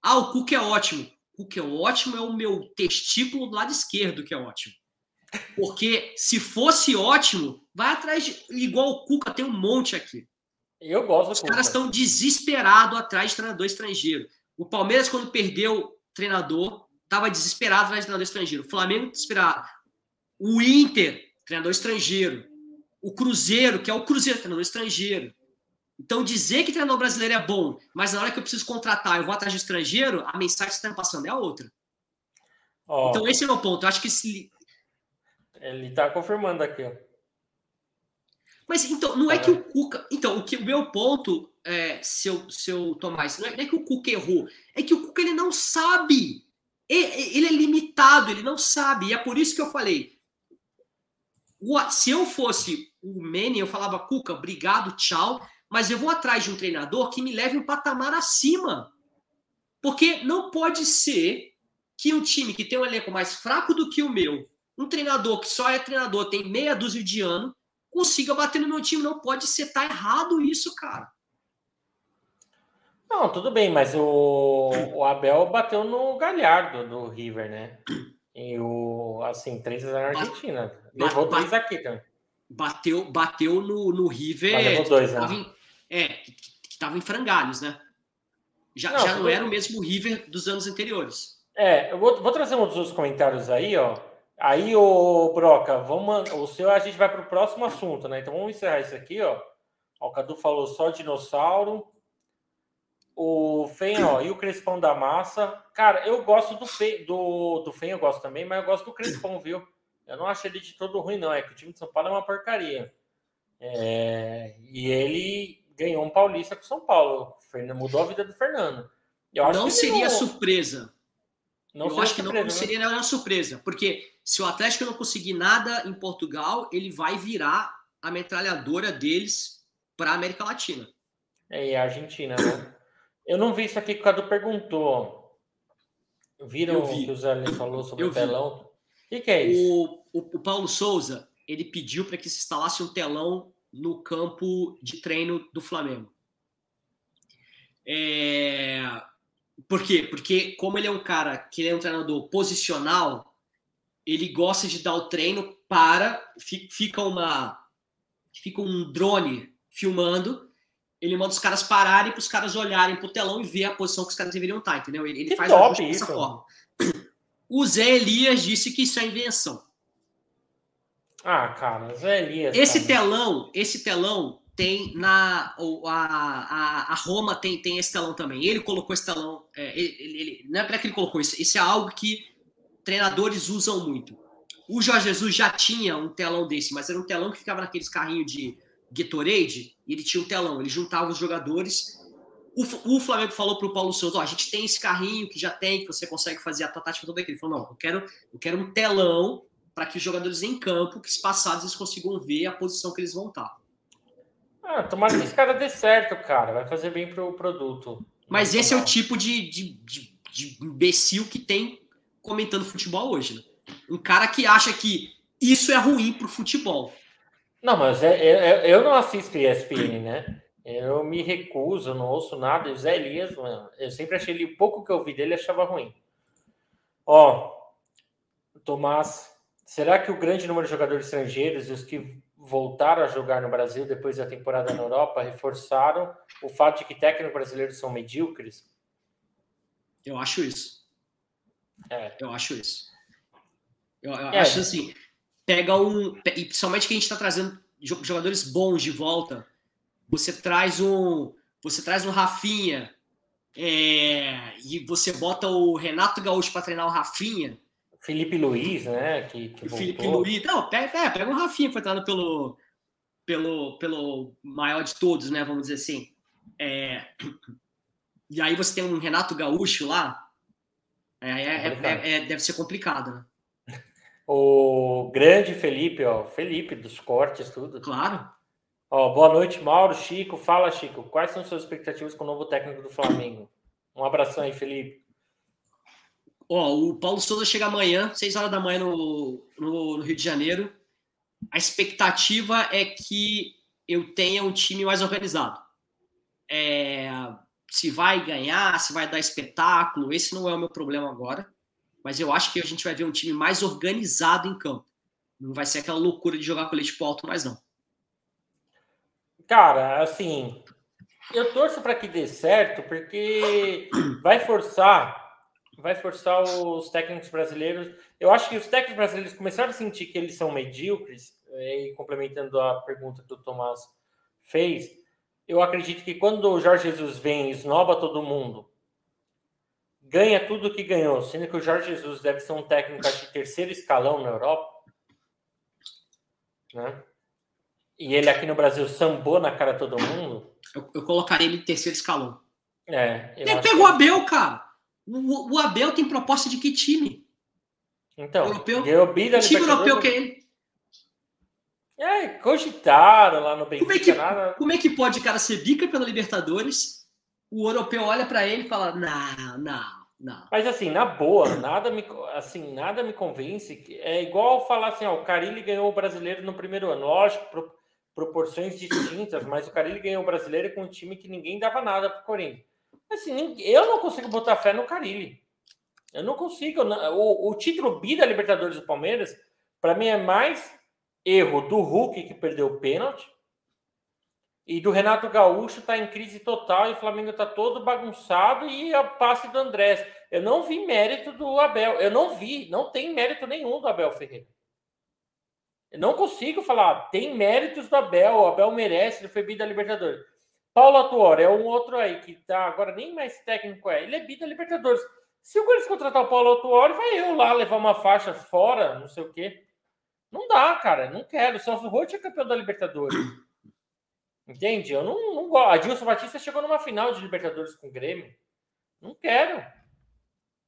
Ah, o Cuca é ótimo. O Cuca é ótimo é o meu testículo do lado esquerdo que é ótimo. Porque se fosse ótimo, vai atrás de. Igual o Cuca tem um monte aqui. Eu gosto Os caras estão desesperados atrás de treinador estrangeiro. O Palmeiras, quando perdeu treinador, estava desesperado atrás de treinador estrangeiro. O Flamengo desesperado. O Inter, treinador estrangeiro. O Cruzeiro, que é o Cruzeiro, treinador estrangeiro. Então, dizer que treinador brasileiro é bom, mas na hora que eu preciso contratar, eu vou atrás de estrangeiro, a mensagem que você está passando é a outra. Oh. Então, esse é o meu ponto. Eu acho que se, ele está confirmando aqui, ó. Mas então, não é que o Cuca. Então, o que o meu ponto, é, seu, seu Tomás, não é, não é que o Cuca errou, é que o Cuca ele não sabe. Ele é limitado, ele não sabe. E é por isso que eu falei. Se eu fosse o Manny, eu falava, Cuca, obrigado, tchau, mas eu vou atrás de um treinador que me leve um patamar acima. Porque não pode ser que um time que tem um elenco mais fraco do que o meu um treinador que só é treinador, tem meia dúzia de ano, consiga bater no meu time. Não pode ser, tá errado isso, cara. Não, tudo bem, mas o, o Abel bateu no Galhardo do River, né? E o, assim, três na Argentina. Levou bate, dois aqui, cara. Bateu, bateu no, no River. Mas levou dois, né? Em, é, que, que tava em frangalhos, né? Já não, já não era o mesmo River dos anos anteriores. É, eu vou, vou trazer um dos comentários aí, ó. Aí, o Broca, vamos, o seu a gente vai para o próximo assunto, né? Então vamos encerrar isso aqui, ó. O Cadu falou só dinossauro. O Fen, ó, e o Crespão da Massa. Cara, eu gosto do Fen, do, do Fen, eu gosto também, mas eu gosto do Crespão, viu? Eu não acho ele de todo ruim, não. É que o time de São Paulo é uma porcaria. É, e ele ganhou um paulista com São Paulo. Mudou a vida do Fernando. Eu acho não seria não... surpresa. Não eu acho que não, não seria nenhuma surpresa, porque se o Atlético não conseguir nada em Portugal, ele vai virar a metralhadora deles para a América Latina. É, e a Argentina, né? Eu não vi isso aqui que o Cadu perguntou. Viram o que o Zé falou sobre Eu o telão? O que, que, é isso? O, o, o Paulo Souza, ele pediu para que se instalasse um telão no campo de treino do Flamengo. É... Por quê? Porque como ele é um cara que é um treinador posicional, ele gosta de dar o treino para fica uma fica um drone filmando ele manda os caras pararem para os caras olharem para o telão e ver a posição que os caras deveriam estar, entendeu? Ele, ele faz top dessa forma. [CLEARS THROAT] O Zé Elias disse que isso é invenção. Ah, cara, Zé Elias. Esse cara. telão, esse telão tem na a, a, a, Roma tem, tem esse telão também. Ele colocou esse telão. É, ele, ele, não é que ele colocou isso. Isso é algo que treinadores usam muito. O Jorge Jesus já tinha um telão desse, mas era um telão que ficava naqueles carrinhos de, Gatorade e ele tinha um telão. Ele juntava os jogadores. O, o Flamengo falou para o Paulo Souza: ó, a gente tem esse carrinho que já tem, que você consegue fazer a tática toda aqui. Ele falou: não, eu quero, eu quero um telão para que os jogadores em campo, que passados eles consigam ver a posição que eles vão estar. Ah, tomara que esse cara dê certo, cara. Vai fazer bem pro produto. Mas esse é o tipo de, de, de, de imbecil que tem comentando futebol hoje, né? Um cara que acha que isso é ruim pro futebol. Não, mas é, é, é eu não assisto ESPN, né? Eu me recuso, não ouço nada. O Zé Elias, mano, eu sempre achei ele, pouco que eu vi dele, achava ruim. Ó, Tomás, será que o grande número de jogadores estrangeiros e os que voltaram a jogar no Brasil depois da temporada na Europa reforçaram o fato de que técnicos brasileiros são medíocres? Eu acho isso. É. Eu acho isso. Eu, eu é. acho assim, pega um. E principalmente que a gente está trazendo jogadores bons de volta. Você traz um. Você traz um Rafinha. É, e você bota o Renato Gaúcho para treinar o Rafinha. Felipe Luiz, né? Que, que Felipe Luiz. Não, pega, é, pega o Rafinha, que foi treinado pelo, pelo, pelo maior de todos, né? Vamos dizer assim. É, e aí você tem um Renato Gaúcho lá. É, é, é, é deve ser complicado, né? O grande Felipe, ó, Felipe dos cortes, tudo. Claro. Ó, boa noite, Mauro, Chico. Fala, Chico. Quais são suas expectativas com o novo técnico do Flamengo? Um abração aí, Felipe. Ó, o Paulo Souza chega amanhã, 6 horas da manhã no, no, no Rio de Janeiro. A expectativa é que eu tenha um time mais organizado. É, se vai ganhar, se vai dar espetáculo, esse não é o meu problema agora mas eu acho que a gente vai ver um time mais organizado em campo. Não vai ser aquela loucura de jogar com leite pro alto, mais não. Cara, assim, eu torço para que dê certo, porque vai forçar, vai forçar os técnicos brasileiros. Eu acho que os técnicos brasileiros começaram a sentir que eles são medíocres, eh, e complementando a pergunta que o Tomás fez, eu acredito que quando o Jorge Jesus vem e esnoba todo mundo, ganha tudo que ganhou, sendo que o Jorge Jesus deve ser um técnico de terceiro escalão na Europa, né? E ele aqui no Brasil sambou na cara todo mundo. Eu, eu colocaria ele em terceiro escalão. É. Ele pegou o Abel, cara. O, o, Abel tem proposta de que time? Então, europeu? Que time europeu que é ele? É, cogitaram lá no Benfica. Como é que, nada... como é que pode, cara, ser bica pela Libertadores? O europeu olha para ele e fala: não, não. Não. Mas assim, na boa, nada me, assim, nada me convence. É igual falar assim, ó, o Carilli ganhou o brasileiro no primeiro ano. Lógico, pro, proporções distintas, mas o Carilli ganhou o brasileiro com um time que ninguém dava nada pro Corinthians. Assim, eu não consigo botar fé no Carilli. Eu não consigo. O, o título bi da Libertadores do Palmeiras, para mim, é mais erro do Hulk, que perdeu o pênalti, e do Renato Gaúcho está em crise total e o Flamengo está todo bagunçado e a passe do Andrés. Eu não vi mérito do Abel. Eu não vi, não tem mérito nenhum do Abel Ferreira. Eu não consigo falar, tem méritos do Abel, o Abel merece, ele foi bi da Libertadores. Paulo Atuori é um outro aí que tá agora nem mais técnico é, ele é bi da Libertadores. Se o Corinthians contratar o Paulo Atuori, vai eu lá levar uma faixa fora, não sei o quê. Não dá, cara, não quero. O Celso Roth é campeão da Libertadores. [CLEARS THROAT] Entende? Eu não, não gosto. Adilson Batista chegou numa final de Libertadores com o Grêmio. Não quero.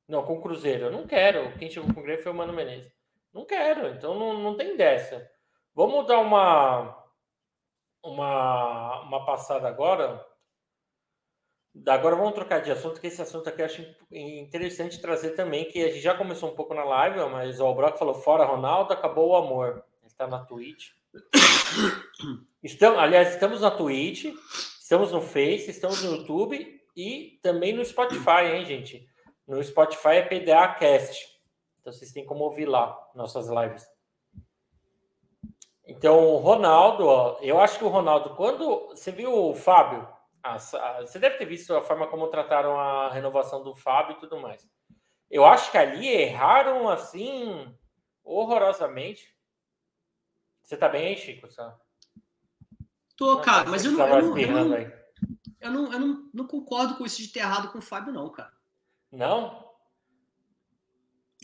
Não, com o Cruzeiro. Eu não quero. Quem chegou com o Grêmio foi o Mano Menezes. Não quero. Então não, não tem dessa. Vamos dar uma, uma, uma passada agora. Agora vamos trocar de assunto, que esse assunto aqui eu acho interessante trazer também, que a gente já começou um pouco na live, mas o Brock falou, fora Ronaldo, acabou o amor. Ele está na Twitch. Estamos, aliás, estamos na Twitch, estamos no Face, estamos no YouTube e também no Spotify, hein, gente? No Spotify é PDA Cast. Então vocês têm como ouvir lá nossas lives. Então, o Ronaldo, ó, eu acho que o Ronaldo, quando você viu o Fábio, você deve ter visto a forma como trataram a renovação do Fábio e tudo mais. Eu acho que ali erraram assim horrorosamente. Você tá bem aí, Chico? Só? Tô, cara, mas eu não, eu, não, eu, não, eu, não, eu não, não concordo com isso de ter errado com o Fábio, não, cara. Não?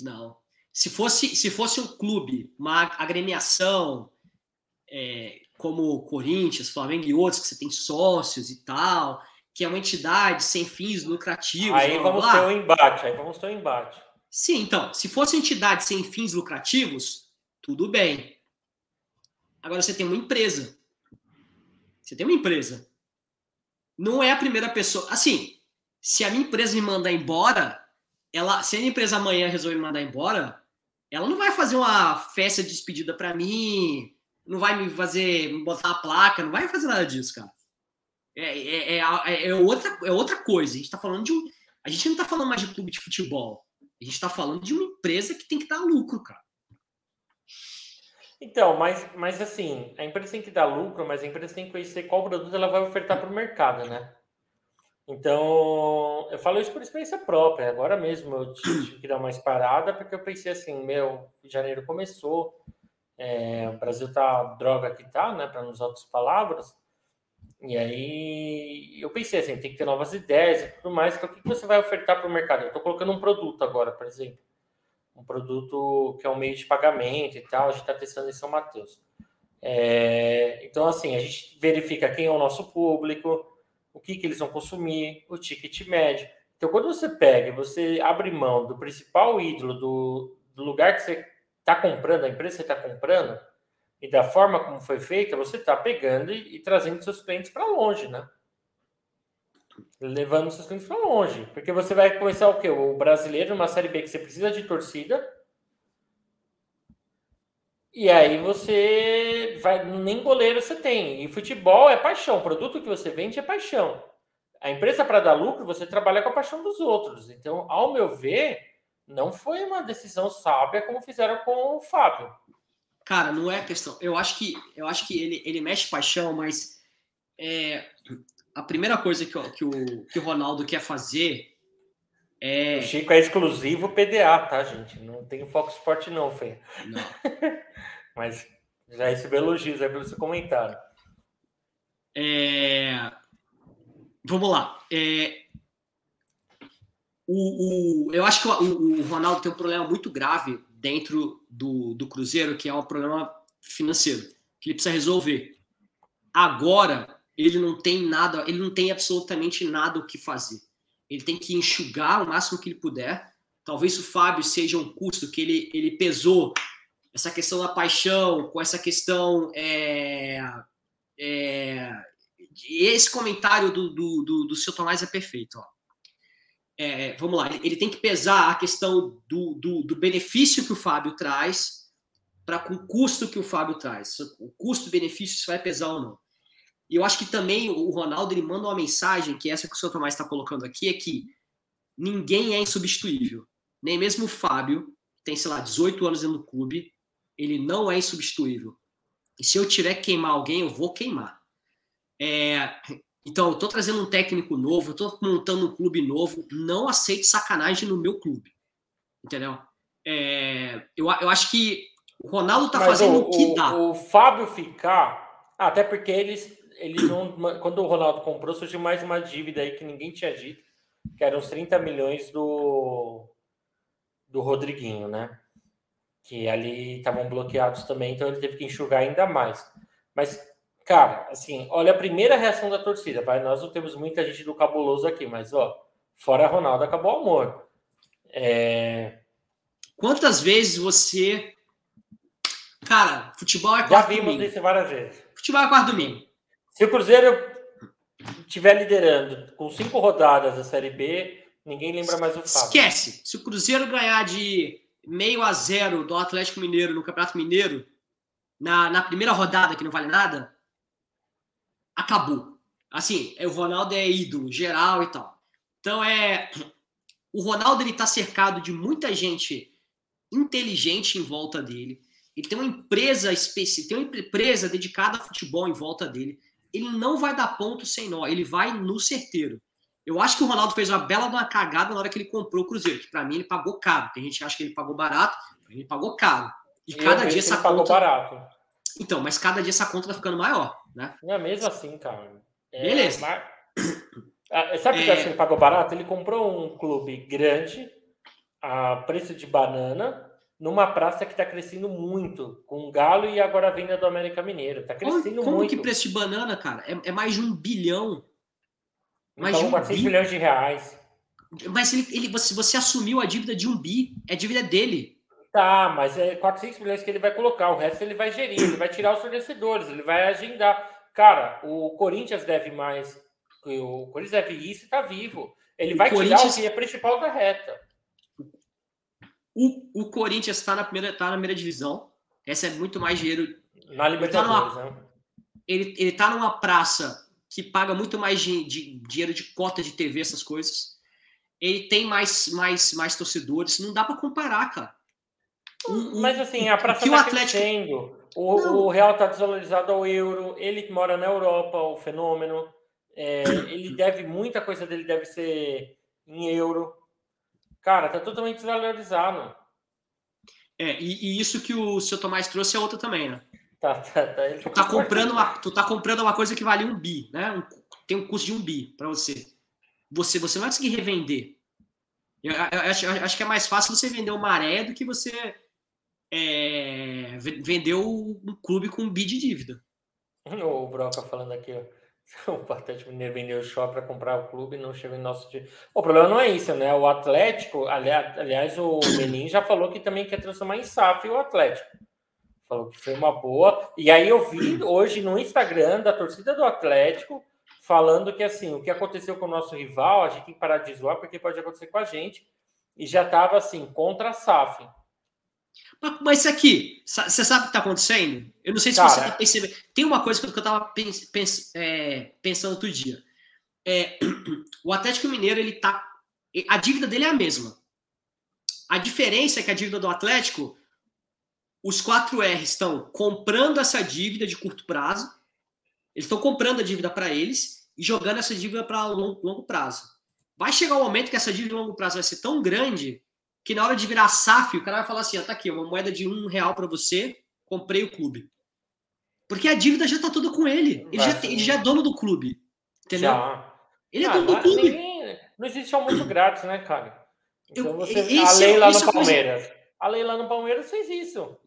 Não. Se fosse, se fosse um clube, uma agremiação, é, como Corinthians, Flamengo e outros, que você tem sócios e tal, que é uma entidade sem fins lucrativos. Aí blá, vamos blá. ter um embate, aí vamos ter um embate. Sim, então, se fosse entidade sem fins lucrativos, tudo bem. Agora você tem uma empresa. Você tem uma empresa. Não é a primeira pessoa. Assim, se a minha empresa me mandar embora, ela, se a minha empresa amanhã resolver me mandar embora, ela não vai fazer uma festa de despedida para mim, não vai me fazer botar a placa, não vai fazer nada disso, cara. É, é, é, é, outra, é outra coisa. A gente tá falando de um. A gente não tá falando mais de clube de futebol. A gente tá falando de uma empresa que tem que dar lucro, cara. Então, mas, mas assim, a empresa tem que dar lucro, mas a empresa tem que conhecer qual produto ela vai ofertar para o mercado, né? Então, eu falo isso por experiência própria. Agora mesmo eu tive que dar uma parada, porque eu pensei assim, meu, janeiro começou, é, o Brasil tá droga que tá, né, para nos outras palavras. E aí eu pensei assim, tem que ter novas ideias e tudo mais. Então, o que você vai ofertar para o mercado? Eu estou colocando um produto agora, por exemplo. Um produto que é um meio de pagamento e tal. A gente está testando em São Mateus. É, então, assim, a gente verifica quem é o nosso público, o que, que eles vão consumir, o ticket médio. Então, quando você pega, você abre mão do principal ídolo do, do lugar que você está comprando, a empresa que está comprando, e da forma como foi feita, você está pegando e, e, trazendo seus clientes para longe, né? Levando seus clientes para longe. Porque você vai começar o quê? O brasileiro, numa Série B que você precisa de torcida. E aí você vai. Nem goleiro você tem. E futebol é paixão. O produto que você vende é paixão. A empresa, para dar lucro, você trabalha com a paixão dos outros. Então, ao meu ver, não foi uma decisão sábia como fizeram com o Fábio. Cara, não é questão. Eu acho que, eu acho que ele, ele mexe paixão, mas é, a primeira coisa que, que, o, que o Ronaldo quer fazer é. O Chico é exclusivo PDA, tá, gente? Não tem Foco Sport, não, Fê. Não. [LAUGHS] mas já recebi elogios aí pelo seu comentário. É... Vamos lá. É... O, o, eu acho que o, o Ronaldo tem um problema muito grave dentro do, do Cruzeiro, que é um problema financeiro, que ele precisa resolver. Agora, ele não tem nada, ele não tem absolutamente nada o que fazer. Ele tem que enxugar o máximo que ele puder. Talvez o Fábio seja um custo que ele, ele pesou essa questão da paixão, com essa questão. É, é, esse comentário do, do, do, do seu Tomás é perfeito. Ó é, vamos lá, ele tem que pesar a questão do, do, do benefício que o Fábio traz para com o custo que o Fábio traz. O custo-benefício se vai pesar ou não. E eu acho que também o Ronaldo ele manda uma mensagem, que essa que o senhor Tomás está colocando aqui, é que ninguém é insubstituível. Nem mesmo o Fábio, que tem, sei lá, 18 anos dentro do clube, ele não é insubstituível. E se eu tiver que queimar alguém, eu vou queimar. É, então, eu tô trazendo um técnico novo, eu tô montando um clube novo, não aceito sacanagem no meu clube. Entendeu? É, eu, eu acho que o Ronaldo tá Mas fazendo o, o que dá. O Fábio ficar, até porque eles, eles não. Quando o Ronaldo comprou, surgiu mais uma dívida aí que ninguém tinha dito, que eram os 30 milhões do, do Rodriguinho, né? Que ali estavam bloqueados também, então ele teve que enxugar ainda mais. Mas Cara, assim, olha a primeira reação da torcida. Vai, nós não temos muita gente do cabuloso aqui, mas ó, fora Ronaldo acabou o amor. É... Quantas vezes você. Cara, futebol é quarto Já vimos domingo. isso várias vezes. Futebol é quarto domingo. Se o Cruzeiro estiver liderando com cinco rodadas da Série B, ninguém lembra mais o fato. Esquece. Se o Cruzeiro ganhar de meio a zero do Atlético Mineiro no Campeonato Mineiro, na, na primeira rodada, que não vale nada, acabou. Assim, é, o Ronaldo é ídolo geral e tal. Então é. O Ronaldo ele tá cercado de muita gente inteligente em volta dele. Ele tem uma empresa específica, tem uma empresa dedicada a futebol em volta dele. Ele não vai dar ponto sem nó, ele vai no certeiro. Eu acho que o Ronaldo fez uma bela uma cagada na hora que ele comprou o Cruzeiro, que para mim ele pagou caro. Tem gente que acha que ele pagou barato, ele pagou caro. E Eu cada dia essa conta. Pagou barato. Então, mas cada dia essa conta tá ficando maior, né? Não é mesmo assim, cara. É, Beleza. Mas... [COUGHS] Ah, sabe o é... que ele pagou barato? Ele comprou um clube grande a preço de banana, numa praça que está crescendo muito, com o Galo e agora a venda do América Mineiro. Está crescendo como, como muito. Como que preço de banana, cara? É, é mais de um bilhão. Mais então, de um 400 milhões de reais. Mas ele, ele, você, você assumiu a dívida de um bi, é dívida dele. Tá, mas é 400 milhões que ele vai colocar, o resto ele vai gerir, ele vai tirar os fornecedores, ele vai agendar. Cara, o Corinthians deve mais, o Corinthians deve isso e tá vivo. Ele o vai tirar o que é principal da reta. O, o Corinthians está na, primeira, tá na primeira divisão. Essa é muito mais dinheiro. Na Libertadores, ele tá numa, né? ele, ele tá numa praça que paga muito mais de, de, dinheiro de cota de TV, essas coisas. Ele tem mais, mais, mais torcedores. Não dá para comparar, cara. Mas assim, a praça está Atlético... crescendo. O, o, real está desvalorizado ao euro. Ele que mora na Europa, o fenômeno. É, [COUGHS] ele deve, muita coisa dele deve ser em euro. Cara, tá totalmente desvalorizado. É, e, e, isso que o seu Tomás trouxe é outra também, né? Tá, tá, tá. tu, tá comprando uma, tu tá comprando uma coisa que vale um bi, né? Um, tem um custo de um bi para você. Você, você não vai conseguir revender. Eu, eu, eu, acho, eu, acho, que é mais fácil você vender uma maré do que você é, vender um clube com um bi de dívida. O Broca falando aqui, ó. [LAUGHS] O Atlético Mineiro vendeu o shopping para comprar o clube e não chegou em nosso dia. O problema não é isso, né? O Atlético, aliás, o [COUGHS] Menin já falou que também quer transformar em SAF o Atlético. Falou que foi uma boa. E aí eu vi hoje no Instagram da torcida do Atlético falando que assim, o que aconteceu com o nosso rival, a gente tem que parar de zoar porque pode acontecer com a gente. E já estava assim, contra a SAF. Mas isso aqui, você sabe o que está acontecendo? Eu não sei se Cara, você percebeu. Tem uma coisa que eu estava pens, pens, é, pensando outro dia. É, [CLEARS THROAT] o Atlético Mineiro, ele tá. A dívida dele é a mesma. A diferença é que a dívida do Atlético, os 4R estão comprando essa dívida de curto prazo, eles estão comprando a dívida para eles e jogando essa dívida para longo, longo prazo. Vai chegar um momento que essa dívida de longo prazo vai ser tão grande que na hora de virar SAF, o cara vai falar assim: ó, tá aqui, uma moeda de um real para você, comprei o clube. Porque a dívida já tá toda com ele. Ele, já, ele já é dono do clube. Entendeu? Já. Ele é ah, dono do clube. Ninguém, não existe almoço grátis, né, cara? Então você. Eu, a lei lá no é Palmeiras. Coisa... A lei lá no Palmeiras fez isso.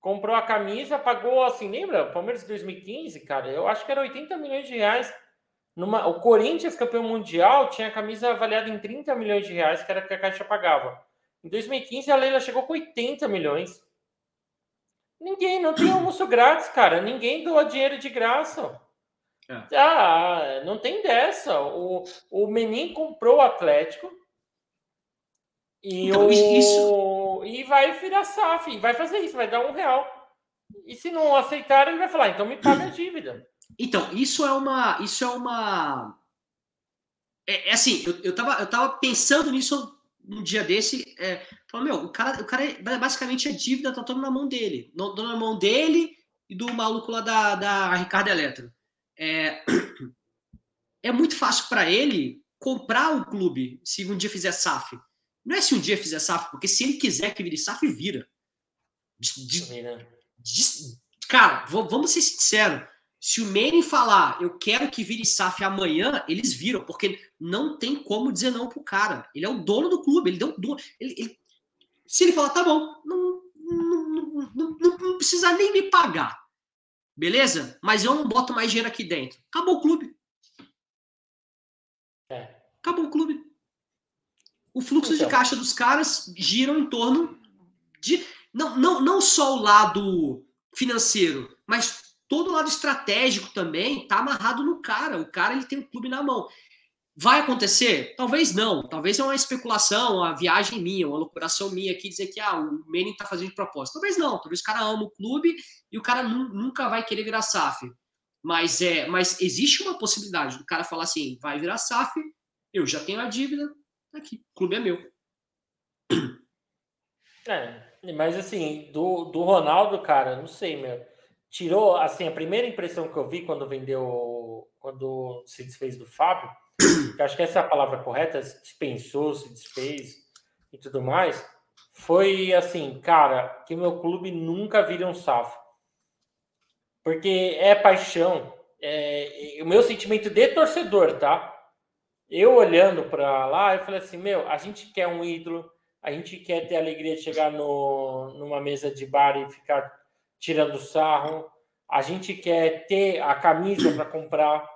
Comprou a camisa, pagou assim, lembra? Palmeiras de 2015, cara, eu acho que era 80 milhões de reais numa, o Corinthians, campeão mundial, tinha a camisa avaliada em 30 milhões de reais, que era que a Caixa pagava. Em 2015, a Leila chegou com 80 milhões. Ninguém, não tem almoço grátis, cara. Ninguém doa dinheiro de graça. É. Ah, não tem dessa. O, o Menin comprou o Atlético. E, então, o, isso... e vai virar SAF. Vai fazer isso, vai dar um real. E se não aceitar, ele vai falar: então me paga a dívida. Então, isso é uma. Isso é uma. É, é assim, eu, eu, tava, eu tava pensando nisso um dia desse. É, falando, meu, o cara, o cara é, basicamente a dívida tá toda na mão dele. No, na mão dele e do maluco lá da, da Ricardo Eletro. É, [CLEARS THROAT] é muito fácil para ele comprar o clube se um dia fizer SAF. Não é se um dia fizer SAF, porque se ele quiser que vire SAF, vira. De, de, de, cara, vamos ser sinceros. Se o Manning falar, eu quero que vire SAF amanhã, eles viram, porque não tem como dizer não pro cara. Ele é o dono do clube, ele deu dono. Ele, ele, se ele falar, tá bom, não, não, não, não, precisa nem me pagar. Beleza? Mas eu não boto mais dinheiro aqui dentro. Acabou o clube. É. Acabou o clube. O fluxo então. de caixa dos caras giram em torno de. Não, não, não só o lado financeiro, mas todo o lado estratégico também está amarrado no cara. O cara ele tem o clube na mão. Vai acontecer? Talvez não. Talvez é uma especulação, uma viagem minha, uma loucuração minha aqui dizer que ah, o Manning está fazendo de propósito. Talvez não. Talvez o cara ama o clube e o cara nunca vai querer virar SAF. Mas é, mas existe uma possibilidade do cara falar assim, vai virar SAF, eu já tenho a dívida, tá aqui, o clube é meu. É, mas assim, do, do Ronaldo, cara, não sei, meu tirou, assim, a primeira impressão que eu vi quando vendeu, quando se desfez do Fábio, que acho que essa é a palavra correta, dispensou, se desfez e tudo mais, foi assim, cara, que meu clube nunca vira um safo. Porque é paixão, é, o meu sentimento de torcedor, tá? Eu olhando para lá, eu falei assim, meu, a gente quer um ídolo, a gente quer ter a alegria de chegar no, numa mesa de bar e ficar tirando sarro, a gente quer ter a camisa para comprar.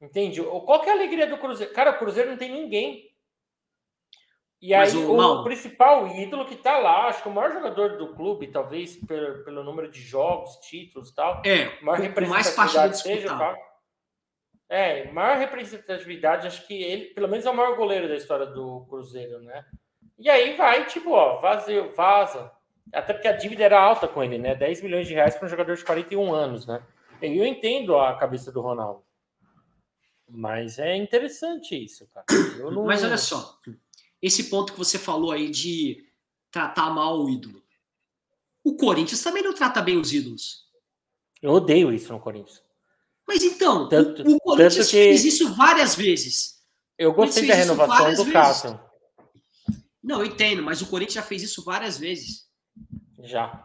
Entende? Qual que é a alegria do Cruzeiro? Cara, o Cruzeiro não tem ninguém. E aí, o, o principal ídolo que está lá, acho que o maior jogador do clube, talvez pelo, pelo número de jogos, títulos e tal. É, o maior representatividade seja, tá? É, maior representatividade, acho que ele, pelo menos, é o maior goleiro da história do Cruzeiro, né? E aí vai, tipo, ó, vazio, vaza. Até porque a dívida era alta com ele, né? 10 milhões de reais para um jogador de 41 anos, né? E eu entendo a cabeça do Ronaldo. Mas é interessante isso, cara. Não... Mas olha só, esse ponto que você falou aí de tratar mal o ídolo. O Corinthians também não trata bem os ídolos. Eu odeio isso no Corinthians. Mas então, tanto, o, o Corinthians fez isso várias vezes. Eu gostei da renovação do Cássio. Não, eu entendo, mas o Corinthians já fez isso várias vezes. Já.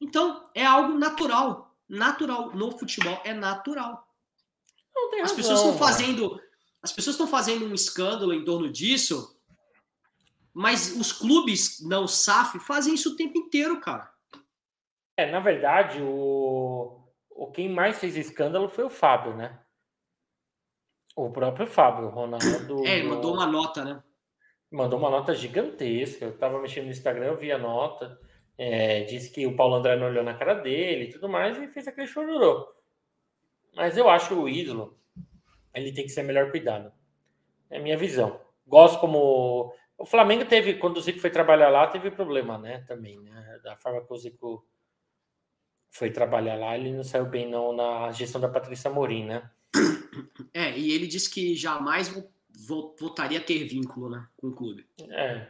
Então, é algo natural. Natural. No futebol é natural. Não tem as pessoas estão fazendo. As pessoas estão fazendo um escândalo em torno disso, mas os clubes não SAF fazem isso o tempo inteiro, cara. É, na verdade, o, o quem mais fez escândalo foi o Fábio, né? O próprio Fábio, o Ronaldo. É, ele mandou uma nota, né? mandou uma nota gigantesca. Eu estava mexendo no Instagram, eu vi a nota. É, disse que o Paulo André não olhou na cara dele e tudo mais, e fez aquele chororô. Mas eu acho o ídolo, ele tem que ser melhor cuidado. É a minha visão. Gosto como. O Flamengo teve, quando o Zico foi trabalhar lá, teve problema, né? Também, né? Da forma que o Zico foi trabalhar lá, ele não saiu bem não na gestão da Patrícia Morim, né? [COUGHS] É, e ele disse que jamais voltaria a ter vínculo né, com o clube. É.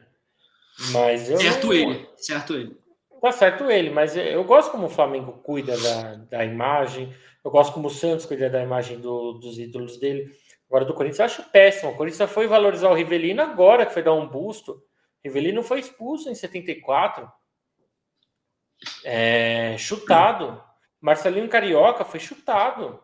Mas eu certo ele, certo ele. Tá certo ele, mas eu gosto como o Flamengo cuida da, da imagem, eu gosto como o Santos cuida da imagem do, dos ídolos dele. Agora do Corinthians eu acho péssimo. O Corinthians foi valorizar o Rivelino agora, que foi dar um busto. O Rivelino foi expulso em 74. É, chutado. Marcelinho Carioca foi chutado.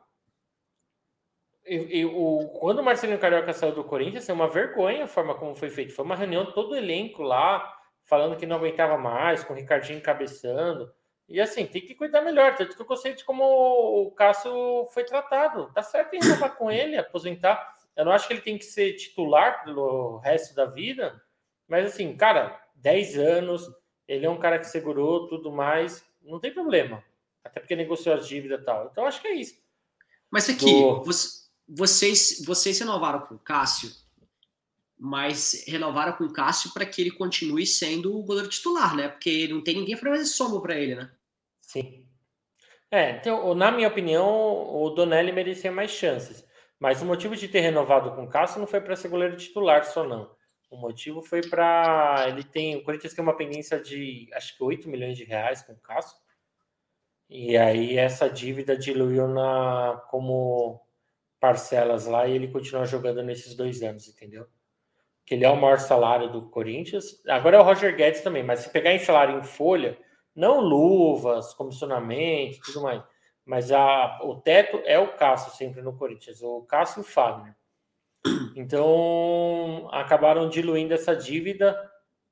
E, e, o, quando o Marcelinho Carioca saiu do Corinthians, é uma vergonha a forma como foi feito. Foi uma reunião todo o elenco lá, falando que não aguentava mais, com o Ricardinho encabeçando. E assim, tem que cuidar melhor. Tanto que eu gostei de como o Cássio foi tratado. Tá certo em renovar com ele, aposentar. Eu não acho que ele tem que ser titular pelo resto da vida. Mas assim, cara, 10 anos, ele é um cara que segurou tudo mais. Não tem problema. Até porque negociou as dívidas e tal. Então acho que é isso. Mas aqui, Do... você vocês, vocês renovaram com o Cássio, mas renovaram com o Cássio para que ele continue sendo o goleiro titular, né? Porque não tem ninguém para fazer sombra para ele, né? Sim. É, então, na minha opinião, o Donelli merecia mais chances. Mas o motivo de ter renovado com o Cássio não foi para ser goleiro titular só, não. O motivo foi para. Ele tem. O Corinthians tem uma pendência de acho que 8 milhões de reais com o Cássio. E aí essa dívida diluiu na como parcelas lá e ele continua jogando nesses dois anos, entendeu? Que ele é o maior salário do Corinthians. Agora é o Roger Guedes também, mas se pegar em salário em folha, não luvas, comissionamento, tudo mais, mas a, o teto é o Cássio sempre no Corinthians, o Cássio e o Fagner. Então acabaram diluindo essa dívida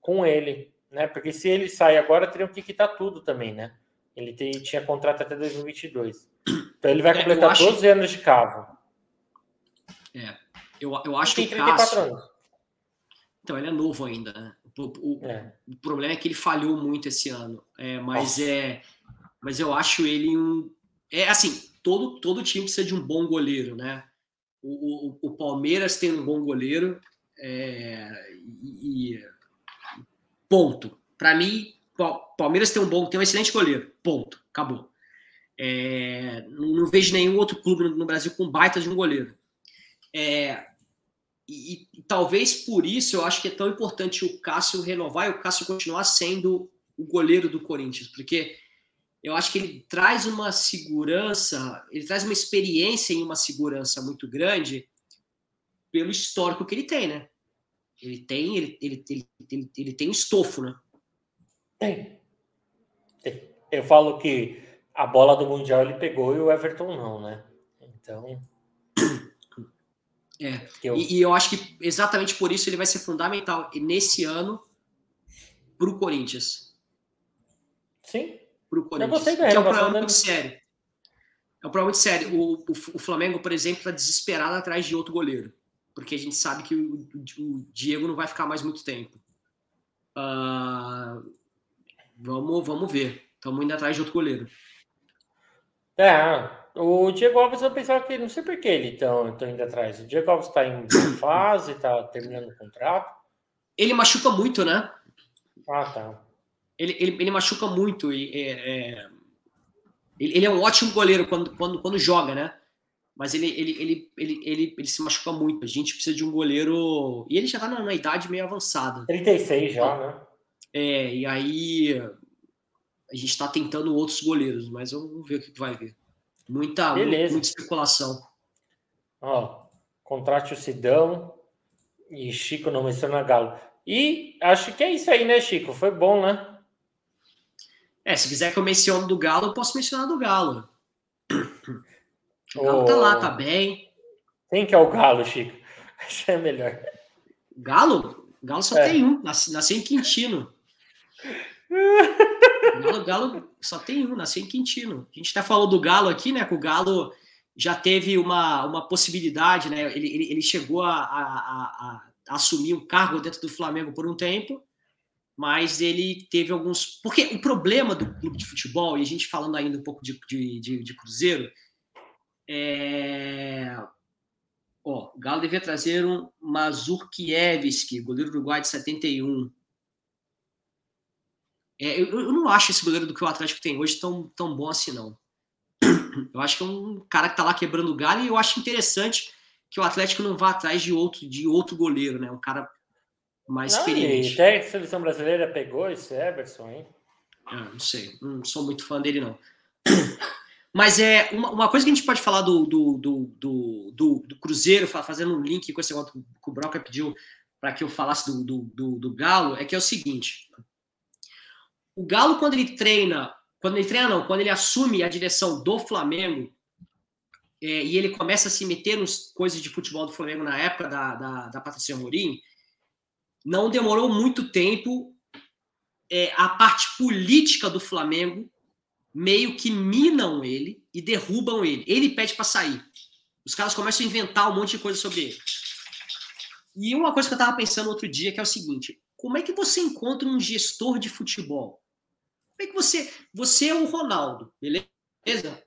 com ele, né? Porque se ele sai agora, teriam que quitar tudo também, né? Ele tem, tinha contrato até 2022. Então ele vai é, completar acho... 12 anos de cavo. É. Eu, eu acho que o Cássio. Anos. Então, ele é novo ainda, né? O, o, é. o, problema é que ele falhou muito esse ano. É, mas Nossa. é. Mas eu acho ele um. É assim, todo, todo time precisa de um bom goleiro, né? O, o, Palmeiras tem um bom goleiro. É, e, ponto. Para mim, Palmeiras tem um bom, tem um excelente goleiro. Ponto. Acabou. É, não, não, vejo nenhum outro clube no, no Brasil com baita de um goleiro. É, e, e, talvez por isso eu acho que é tão importante o Cássio renovar e o Cássio continuar sendo o goleiro do Corinthians, porque eu acho que ele traz uma segurança, ele traz uma experiência em uma segurança muito grande pelo histórico que ele tem, né? Ele tem, ele, ele, ele, ele, ele tem estofo, né? Tem. tem. Eu falo que a bola do Mundial ele pegou e o Everton não, né? Então. É. Eu... E, e, eu acho que exatamente por isso ele vai ser fundamental nesse ano pro Corinthians. Sim. Pro Corinthians. Eu gostei da que é um problema dele. muito sério. É um problema muito sério. O, o, o Flamengo, por exemplo, está desesperado atrás de outro goleiro. Porque a gente sabe que o, o- o Diego não vai ficar mais muito tempo. Ah, vamos, vamos ver. Estamos indo atrás de outro goleiro. É, o Diego Alves eu pensava que não sei por que ele estão indo atrás. O Diego Alves está em [COUGHS] fase, está terminando o contrato. Ele machuca muito, né? Ah, tá. Ele, ele, ele machuca muito. E, é, é, ele, é um ótimo goleiro quando, quando, quando joga, né? Mas ele, ele, ele, ele, ele, ele se machuca muito. A gente precisa de um goleiro. E ele já tá na, idade meio avançada. 36 já, né? É, e aí a gente tá tentando outros goleiros, mas vamos ver o que vai ver. Muita, Beleza. muita especulação. Ó, contrate o Sidão e Chico não menciona Galo. E acho que é isso aí, né, Chico? Foi bom, né? É, se quiser que eu mencione do Galo, eu posso mencionar do Galo. O Galo Ô, tá lá, tá bem. Quem que é o Galo, Chico? [LAUGHS] Acho que é melhor. Galo? Galo só É. tem um, nasce- nasceu em Quintino. [LAUGHS] Galo, Galo só tem um, nasceu em Quintino. A gente até falou do Galo aqui, né? Que o Galo já teve uma, uma possibilidade, né? Ele, ele, ele chegou a, a, a- a assumir um cargo dentro do Flamengo por um tempo, mas ele teve alguns. Porque o problema do clube de futebol, e a gente falando ainda um pouco de, de, de, de Cruzeiro, é. Ó, o Galo devia trazer um Mazurkiewicz, goleiro uruguai de 71. É, eu, eu não acho esse goleiro do que o Atlético tem hoje tão, tão bom assim, não. Eu acho que é um cara que tá lá quebrando o galho e eu acho interessante que o Atlético não vá atrás de outro, de outro goleiro, né? Um cara mais Não, experiente. até a seleção brasileira pegou esse Everson, hein? Ah, não sei, não sou muito fã dele, não. [COUGHS] Mas é uma, uma coisa que a gente pode falar do, do, do, do, do- Cruzeiro, fa- fazendo um link com esse negócio que o Broca pediu para que eu falasse do, do, do, do Galo, é que é o seguinte: o Galo, quando ele treina, quando ele treina, não, quando ele assume a direção do Flamengo, é, e ele começa a se meter nas coisas de futebol do Flamengo na época da, da, da Patrícia Morim, não demorou muito tempo é, a parte política do Flamengo meio que minam ele e derrubam ele. Ele pede para sair. Os caras começam a inventar um monte de coisa sobre ele. E uma coisa que eu tava pensando outro dia que é o seguinte: como é que você encontra um gestor de futebol? Como é que você, você é o Ronaldo, beleza?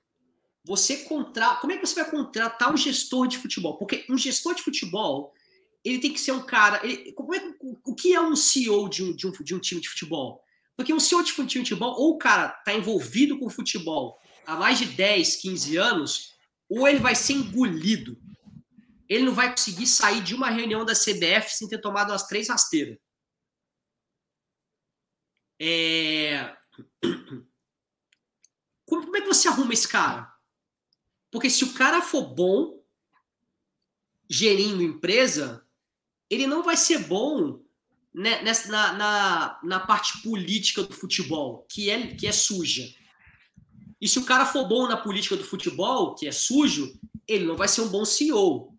Você contra, como é que você vai contratar um gestor de futebol? Porque um gestor de futebol ele tem que ser um cara. ele- como é, o que é um CEO de um, de, um, de um time de futebol? Porque um CEO de futebol, ou o cara está envolvido com futebol há mais de 10, 15 anos, ou ele vai ser engolido. Ele não vai conseguir sair de uma reunião da CBF sem ter tomado umas três rasteiras. É... Como, como é que você arruma esse cara? Porque se o cara for bom gerindo empresa, ele não vai ser bom né, nessa, na, na, na parte política do futebol, que é, que é suja. E se o cara for bom na política do futebol, que é sujo, ele não vai ser um bom CEO.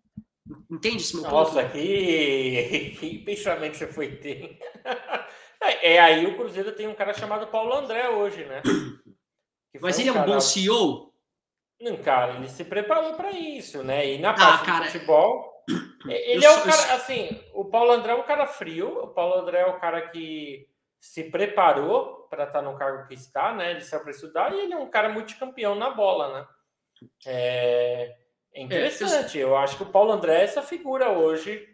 Entende esse meu ponto? Nossa, que, [LAUGHS] que pensamento você foi ter. [LAUGHS] É, é aí o Cruzeiro tem um cara chamado Paulo André hoje, né? Mas ele é um cara- bom CEO? Não, cara, ele se preparou para isso, né? E na Ah, parte cara, de futebol, ele eu é o eu cara, assim, o Paulo André é um cara frio, o Paulo André é o cara que se preparou para estar no cargo que está, né? Ele saiu para estudar e ele é um cara multicampeão na bola, né? É, é interessante, eu acho que o Paulo André é essa figura hoje,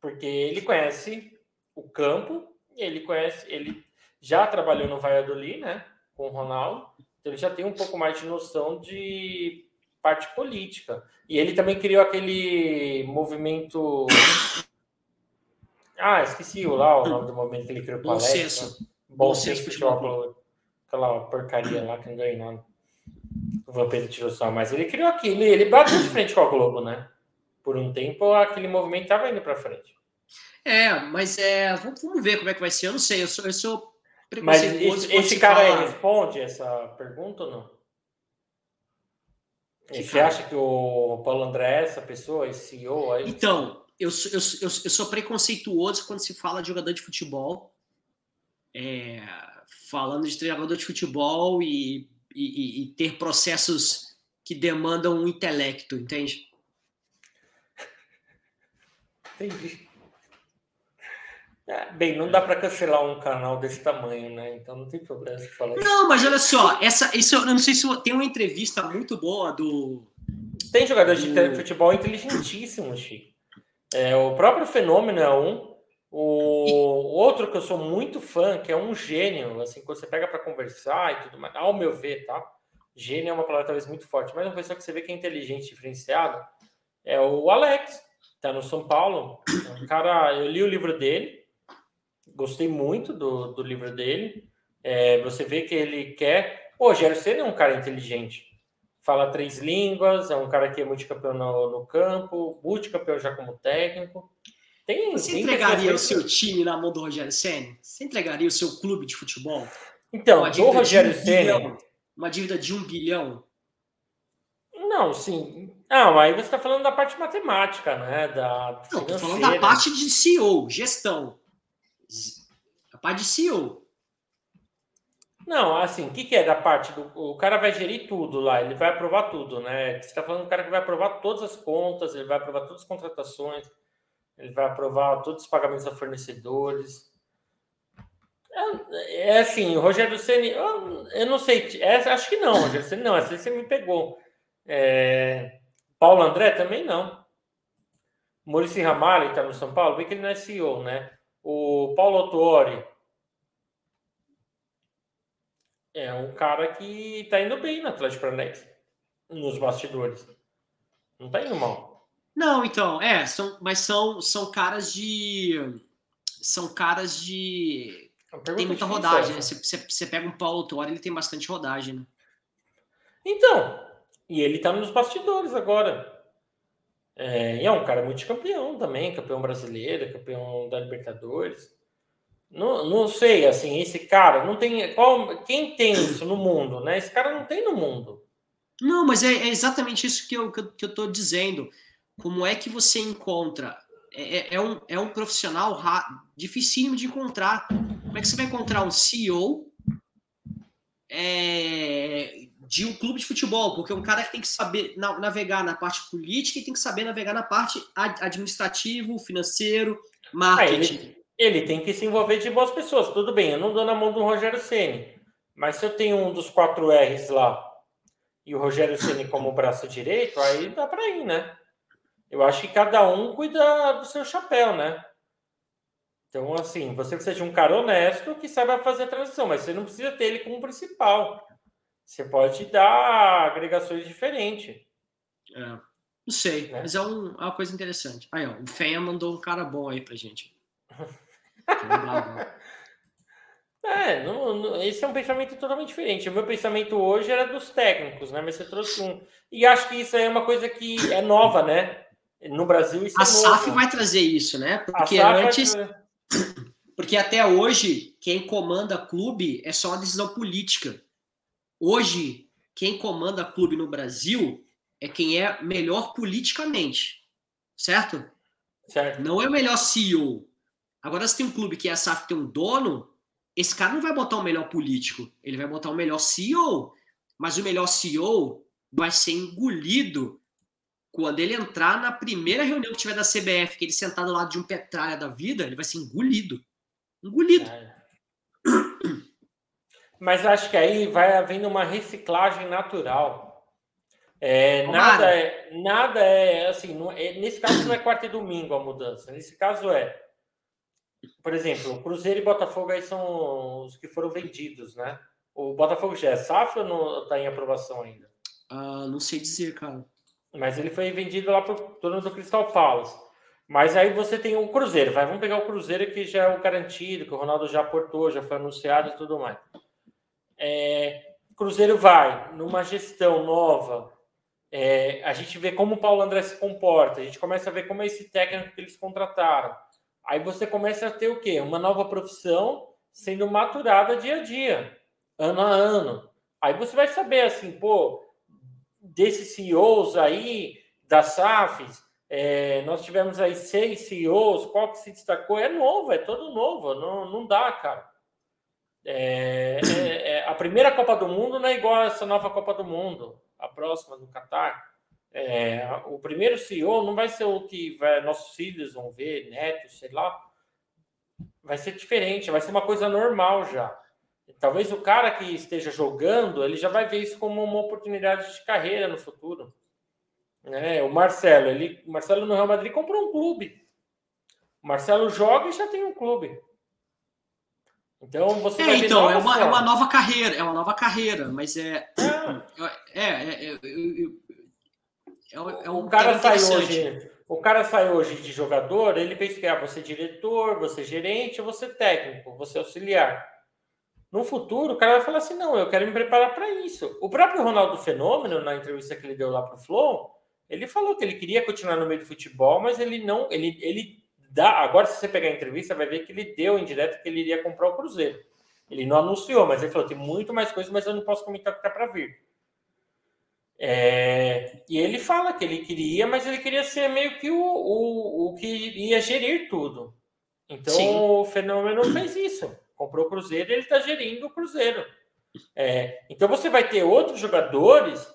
porque ele conhece o campo, e ele conhece, ele já trabalhou no Valladolid, né? Com o Ronaldo, então ele já tem um pouco mais de noção de parte política. E ele também criou aquele movimento. [COUGHS] Ah, esqueci o lá o nome do movimento que ele criou Bom a Alex, senso. né? Bom, Bom senso futebol, aquela porcaria lá que não ganhou nada. O Vampiro tirou só, mas ele criou aquilo, ele bateu de frente com a Globo, né? Por um tempo aquele movimento estava indo para frente. É, mas é. Vamos, ver como é que vai ser. Eu não sei, eu sou, eu sou Mas esse, esse se cara aí responde essa pergunta ou não? Que você cara? acha que o Paulo André é essa pessoa, esse CEO aí? Então, eu, sou- eu, eu, eu sou preconceituoso quando se fala de jogador de futebol é, falando de treinador de futebol e, e, e, ter processos que demandam um intelecto, entende? Entendi. É, bem, não dá para cancelar um canal desse tamanho, né? Então não tem problema se falar isso. Não, mas olha só, essa, isso, eu não sei se tem uma entrevista muito boa do. Tem jogador do... de futebol inteligentíssimo, Chico. É, o próprio fenômeno é um. O outro que eu sou muito fã, que é um gênio, assim, quando você pega para conversar e tudo mais, ao meu ver, tá? Gênio é uma palavra talvez muito forte, mas uma pessoa que você vê que é inteligente, diferenciado, é o Alex, tá no São Paulo. É um cara, eu li o livro dele, gostei muito do, do livro dele. É, você vê que ele quer. Pô, Gero Senna é um cara inteligente. Fala três línguas, é um cara que é multicampeão no, no campo, multicampeão já como técnico. Tem, Você tem entregaria o seu time na mão do Rogério Senna? Você entregaria o seu clube de futebol? Então, do Rogério um Senna. Uma dívida de um bilhão? Não, sim. Não, aí você está falando da parte matemática, né? Da Não, estou falando da parte de CEO, gestão. A parte de CEO. Não, assim, o que, que, é da parte do. O cara vai gerir tudo lá, ele vai aprovar tudo, né? Você está falando do cara que vai aprovar todas as contas, ele vai aprovar todas as contratações, ele vai aprovar todos os pagamentos a fornecedores. É, é assim, o Rogério Ceni, eu, eu, não sei, é, acho que não, Rogério Ceni não, essa você me pegou. É, Paulo André também não. Maurício Ramalho está no São Paulo, bem que ele não é CEO, né? O Paulo Autori é um cara que está indo bem no Atlético Paranaense, nos bastidores. Não está indo mal. Não, então, é, são, mas são, são caras de. São caras de. Tem muita rodagem, né? Você, você, pega um Paulo Torre, ele tem bastante rodagem, né? Então, e ele tá nos bastidores agora. É, e é um cara multicampeão também, campeão brasileiro, campeão da Libertadores. Não, não sei, assim, esse cara não tem. Qual, quem tem isso no mundo, né? Esse cara não tem no mundo. Não, mas é, é exatamente isso que eu, que eu, que eu tô dizendo. Como é que você encontra? É, é, é um, é um profissional dificílimo de encontrar. Como é que você vai encontrar um CEO é, de um clube de futebol? Porque é um cara que tem que saber navegar na parte política e tem que saber navegar na parte administrativo, financeiro, marketing. Ah, ele, ele, tem que se envolver de boas pessoas. Tudo bem, eu não dou na mão do Rogério Ceni, mas se eu tenho um dos quatro R's lá e o Rogério Ceni como braço direito, aí dá para ir, né? Eu acho que cada um cuida do seu chapéu, né? Então, assim, você precisa de um cara honesto que saiba fazer a transição, mas você não precisa ter ele como principal. Você pode dar agregações diferentes. É, não sei, né? mas é, um, é, uma coisa interessante. Aí, ó, o Fenha mandou um cara bom aí pra gente. [LAUGHS] é, não, não, esse é um pensamento totalmente diferente. O meu pensamento hoje era dos técnicos, né? Mas você trouxe um. E acho que isso aí é uma coisa que é nova, né? No Brasil, isso a é SAF vai trazer isso, né? Porque antes. Porque até hoje, quem comanda clube é só uma decisão política. Hoje, quem comanda clube no Brasil é quem é melhor politicamente. Certo? Certo. Não é o melhor CEO. Agora, se tem um clube que é SAF tem um dono, esse cara não vai botar o melhor político, ele vai botar o melhor CEO. Mas o melhor CEO vai ser engolido quando ele entrar na primeira reunião que tiver da CBF, que ele sentar do lado de um petralha da vida, ele vai ser engolido. Engolido. É. Mas acho que aí vai havendo uma reciclagem natural. É, nada, é, nada é assim. Não, é, nesse caso não é quarta e domingo a mudança. Nesse caso é, por exemplo, Cruzeiro e Botafogo aí são os que foram vendidos, né? O Botafogo já é safra ou não está em aprovação ainda? Ah, não sei dizer, cara. Mas ele foi vendido lá para o dono do Crystal Palace. Mas aí você tem o Cruzeiro, vai, vamos pegar o Cruzeiro que já é o garantido, que o Ronaldo já aportou, já foi anunciado e tudo mais. É, Cruzeiro vai numa gestão nova, é, a gente vê como o Paulo André se comporta, a gente começa a ver como é esse técnico que eles contrataram. Aí você começa a ter o quê? Uma nova profissão sendo maturada dia a dia, ano a ano. Aí você vai saber assim, pô, desses CEOs aí, das SAFs, é, nós tivemos aí seis CEOs, qual que se destacou? É novo, é todo novo, não, não dá, cara. É, é, é, a primeira Copa do Mundo não é igual a essa nova Copa do Mundo, a próxima do Catar. É, o primeiro CEO não vai ser o que vai, nossos filhos vão ver, netos, sei lá. Vai ser diferente, vai ser uma coisa normal já. Talvez o cara que esteja jogando, ele já vai ver isso como uma oportunidade de carreira no futuro. É, o Marcelo, ele, o Marcelo no Real Madrid comprou um clube. O Marcelo joga e já tem um clube. Então você é, então é uma, é uma nova carreira, é uma nova carreira, mas é [CLEARS THROAT] é, é, é, é, é um o cara saiu hoje, o cara saiu hoje de jogador, ele fez que ah, você é diretor, você é gerente, você é técnico, você é auxiliar. No futuro, o cara vai falar assim: não, eu quero me preparar para isso. O próprio Ronaldo Fenômeno, na entrevista que ele deu lá para o Flow, ele falou que ele queria continuar no meio do futebol, mas ele não. Ele, ele dá. Agora, se você pegar a entrevista, vai ver que ele deu em direto que ele iria comprar o Cruzeiro. Ele não anunciou, mas ele falou: tem muito mais coisas, mas eu não posso comentar o que está para vir. É, e ele fala que ele queria, mas ele queria ser meio que o, o, o que ia gerir tudo. Então Sim. o fenômeno fez isso. Comprou o Cruzeiro e ele está gerindo o Cruzeiro. É, então você vai ter outros jogadores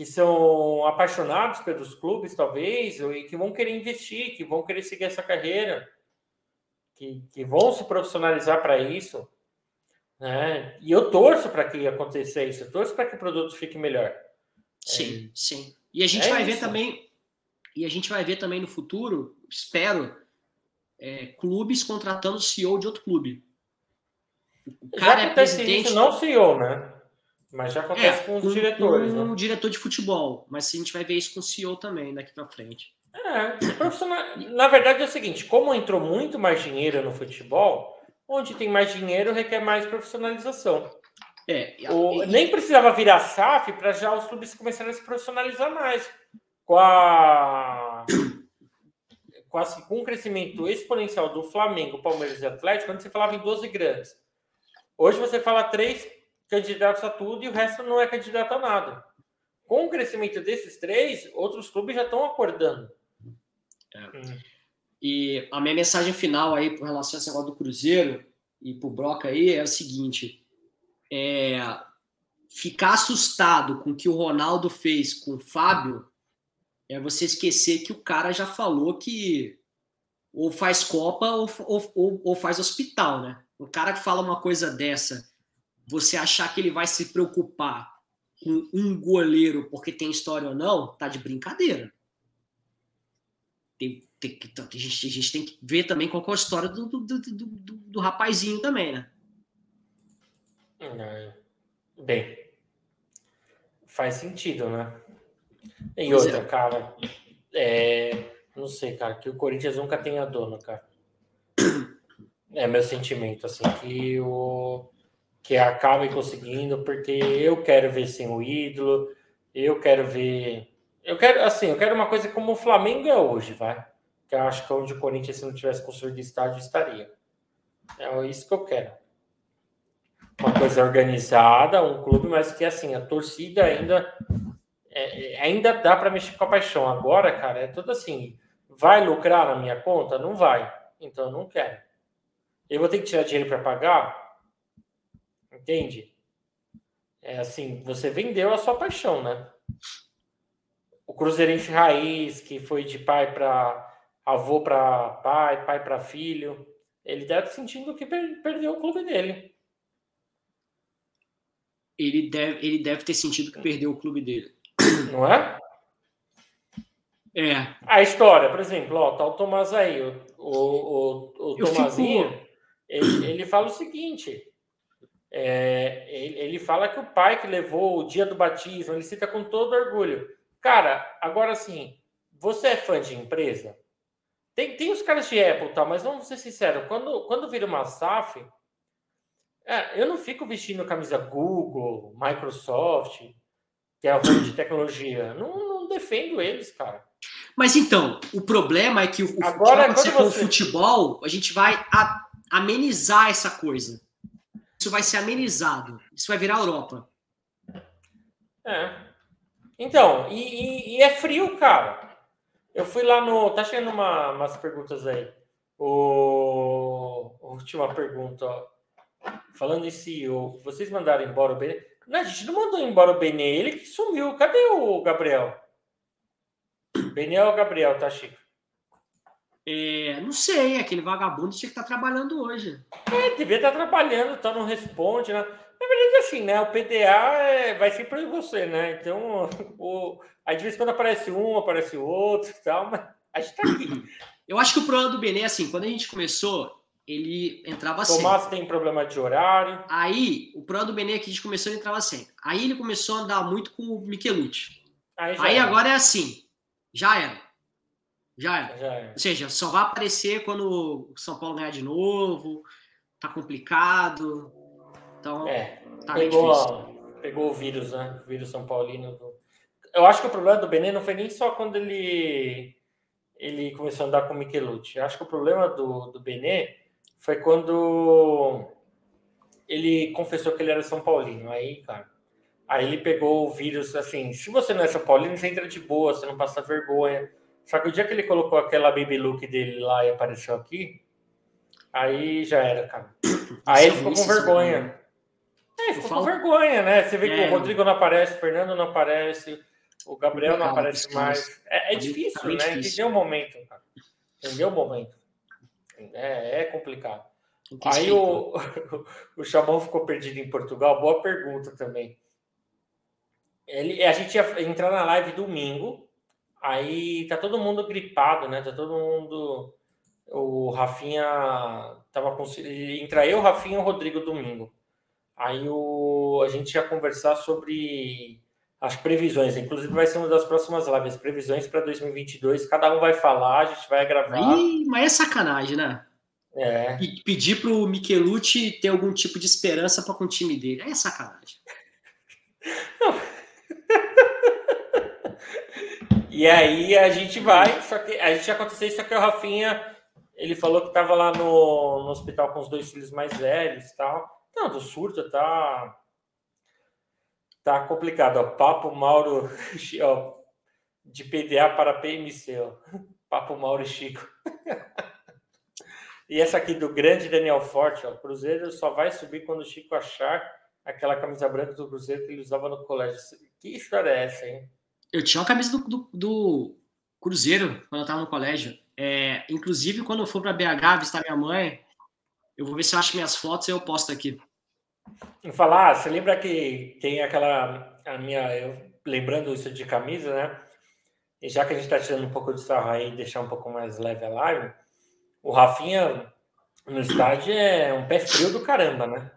que são apaixonados pelos clubes, talvez, e que vão querer investir, que vão querer seguir essa carreira, que, que vão se profissionalizar para isso. Né? E eu torço para que aconteça isso, eu torço para que o produto fique melhor. Sim, é, sim. E a gente é vai isso. ver também, e a gente vai ver também no futuro, espero, é, clubes contratando CEO de outro clube. O cara já é presidente. Isso, não CEO, né? Mas já acontece é, com os um, diretores. Um né? diretor de futebol. Mas a gente vai ver isso com o CEO também daqui para frente. É, profissional... na verdade é o seguinte: como entrou muito mais dinheiro no futebol, onde tem mais dinheiro requer mais profissionalização. É, o, nem precisava virar SAF para já os clubes começarem a se profissionalizar mais. Com a, com, a, com o crescimento exponencial do Flamengo, Palmeiras e Atlético, quando você falava em 12 grandes. Hoje você fala três candidatos a tudo e o resto não é candidato a nada. Com o crescimento desses três, outros clubes já estão acordando. É. Hum. E a minha mensagem final aí com relação a esse negócio do Cruzeiro e pro Broca aí é o seguinte: é, ficar assustado com o que o Ronaldo fez com o Fábio é você esquecer que o cara já falou que ou faz Copa ou, ou, ou faz hospital, né? O cara que fala uma coisa dessa, você achar que ele vai se preocupar com um goleiro porque tem história ou não, tá de brincadeira. Tem, tem, tem, a, gente, a gente tem que ver também qual é a história do, do, do, do, do rapazinho também, né? Bem, faz sentido, né? E outra, é. cara, é, não sei, cara, que o Corinthians nunca tenha dono, cara. É meu sentimento, assim, que o que acabe conseguindo, porque eu quero ver sem o ídolo, eu quero ver. Eu quero, assim, eu quero uma coisa como o Flamengo é hoje, vai que eu acho que onde o Corinthians, se não tivesse construído estádio, estaria. É isso que eu quero. Uma coisa organizada, um clube, mas que assim, a torcida ainda é, é ainda dá para mexer com a paixão. Agora, cara, é tudo assim. Vai lucrar na minha conta? Não vai. Então eu não quero. Eu vou ter que tirar dinheiro para pagar? Entende? É assim, você vendeu a sua paixão, né? O Cruzeirense Raiz, que foi de pai para avô para pai, pai para filho. Ele deve sentindo que per perdeu o clube dele. Ele deve, ele deve ter sentido que perdeu o clube dele. Não é? É. A história, por exemplo, ó, tá o Tomás aí, o, o, o, o Tomazinho, fico... ele, ele fala o seguinte: é, ele, fala que o pai que levou o dia do batismo, ele cita com todo orgulho. Cara, agora sim, você é fã de empresa? Tem, tem os caras de Apple, tá? Mas vamos ser sinceros, quando, quando vira uma SAF, é, eu não fico vestindo camisa Google, Microsoft, que é a ramo de tecnologia. Não, não defendo eles, cara. Mas então, o problema é que o, Agora, que você... com o futebol, a gente vai a, amenizar essa coisa. Isso vai ser amenizado. Isso vai virar Europa. É. Então, e, e, e é frio, cara. Eu fui lá no. Tá chegando uma, umas perguntas aí. O... Última pergunta, ó. falando em CEO, vocês mandaram embora o Benê? Não, a gente não mandou embora o Benê, ele que sumiu. Cadê o Gabriel? Benê é o Gabriel, tá, Chico? É, não sei, aquele vagabundo tinha que estar trabalhando hoje. É, devia estar trabalhando, então não responde, né? Na verdade, assim, né? O PDA é, vai sempre você, né? Então, [LAUGHS] o, aí de vez em quando aparece um, aparece outro e tal, mas a gente tá aqui. Eu acho que o problema do Benê, assim, quando a gente começou, ele entrava sempre. Tomás tem problema de horário. Aí, o problema do Benê é que a gente começou, ele entrava sempre. Aí ele começou a andar muito com o Michelucci. Aí, aí agora é assim, já era. Já era. Já era. Ou seja, só vai aparecer quando o São Paulo ganhar de novo, tá complicado. Então, é, tá pegou, pegou o vírus, né? O vírus São Paulino. Eu acho que o problema do Benê não foi nem só quando ele ele começou a andar com o Michelucci. Eu acho que o problema do, do Benê foi quando ele confessou que ele era São Paulino. Aí, cara, aí ele pegou o vírus, assim, se você não é São Paulino, você entra de boa, você não passa vergonha. Só que o dia que ele colocou aquela baby look dele lá e apareceu aqui, aí já era, cara. [COUGHS] Aí ele ficou com vergonha. É, ficou com vergonha, né? Você vê que o é. Rodrigo não aparece, o Fernando não aparece, o Gabriel não aparece mais. É, é difícil, né? Entendeu o momento, cara. Entendeu o momento. É, é complicado. Aí o, [LAUGHS] o Chamão ficou perdido em Portugal. Boa pergunta também. Ele, a gente ia entrar na live domingo. Aí tá todo mundo gripado, né? Tá todo mundo. O Rafinha tava com. Entra eu, Rafinha e o Rodrigo domingo. Aí o, a gente ia conversar sobre as previsões. Inclusive, vai ser uma das próximas lives. Previsões para 2022. Cada um vai falar, a gente vai gravar. Ih, mas é sacanagem, né? É. E pedir para o Michelucci ter algum tipo de esperança para com o time dele. É sacanagem. E aí a gente vai, só que a gente aconteceu isso, só que o Rafinha ele falou que estava lá no, no hospital com os dois filhos mais velhos e tal. Não, do surto tá Tá complicado, ó. Papo Mauro [LAUGHS] ó, de PDA para PMC, ó. Papo Mauro e Chico. [LAUGHS] e essa aqui do grande Daniel Forte, ó. Cruzeiro só vai subir quando o Chico achar aquela camisa branca do Cruzeiro que ele usava no colégio. Que história é essa, hein? Eu tinha uma camisa do, do, do Cruzeiro quando eu estava no colégio. É, inclusive, quando eu for para BH visitar minha mãe, eu vou ver se eu acho minhas fotos e eu posto aqui. Em falar, você lembra que tem aquela. A minha, eu, lembrando isso de camisa, né? E já que a gente está tirando um pouco de sarro aí, deixar um pouco mais leve a live, o Rafinha no estádio é um pé frio do caramba, né?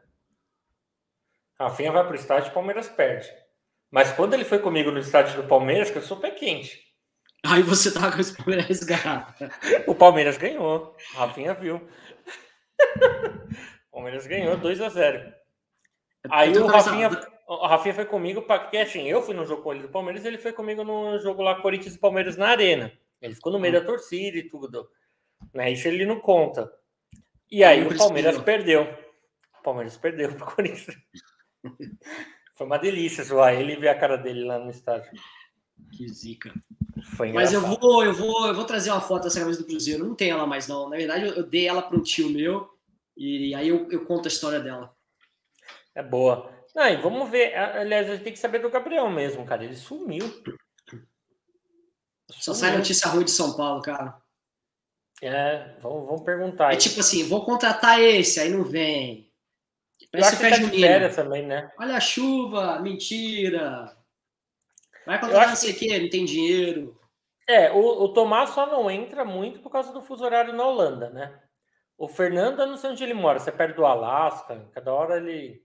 Rafinha vai pro estádio e o Palmeiras perde. Mas quando ele foi comigo no estádio do Palmeiras, que eu sou pé quente. Aí você tava com esse Palmeiras ganhar. [LAUGHS] o Palmeiras ganhou. Rafinha viu. o [LAUGHS] Palmeiras ganhou 2 a 0 Aí o Rafinha, o Rafinha foi comigo, porque assim, eu fui no jogo com ele do Palmeiras, ele foi comigo no jogo lá Corinthians e Palmeiras na Arena. Ele ficou no meio hum. da torcida e tudo. Né? Isso ele não conta. E aí o Palmeiras perdeu. O Palmeiras perdeu pro Corinthians. [LAUGHS] Foi uma delícia zoar ele e ver a cara dele lá no estádio. Que zica. Mas eu vou, eu vou, eu vou trazer uma foto dessa camisa do Cruzeiro. Não tem ela mais não. Na verdade, eu, eu dei ela para um tio meu e aí eu, eu conto a história dela. É boa. Não, e vamos ver. Aliás, a gente tem que saber do Gabriel mesmo, cara. Ele sumiu. sumiu. Só sai notícia ruim de São Paulo, cara. É, vamos, vamos perguntar. É tipo assim, vou contratar esse, aí não vem. Parece festa tá junina. também, né? Olha a chuva, mentira. Vai contratar não sei o que... não tem dinheiro. É, o, o Tomás só não entra muito por causa do fuso horário na Holanda, né? O Fernando, eu não sei onde ele mora, você é perto do Alasca, cada hora ele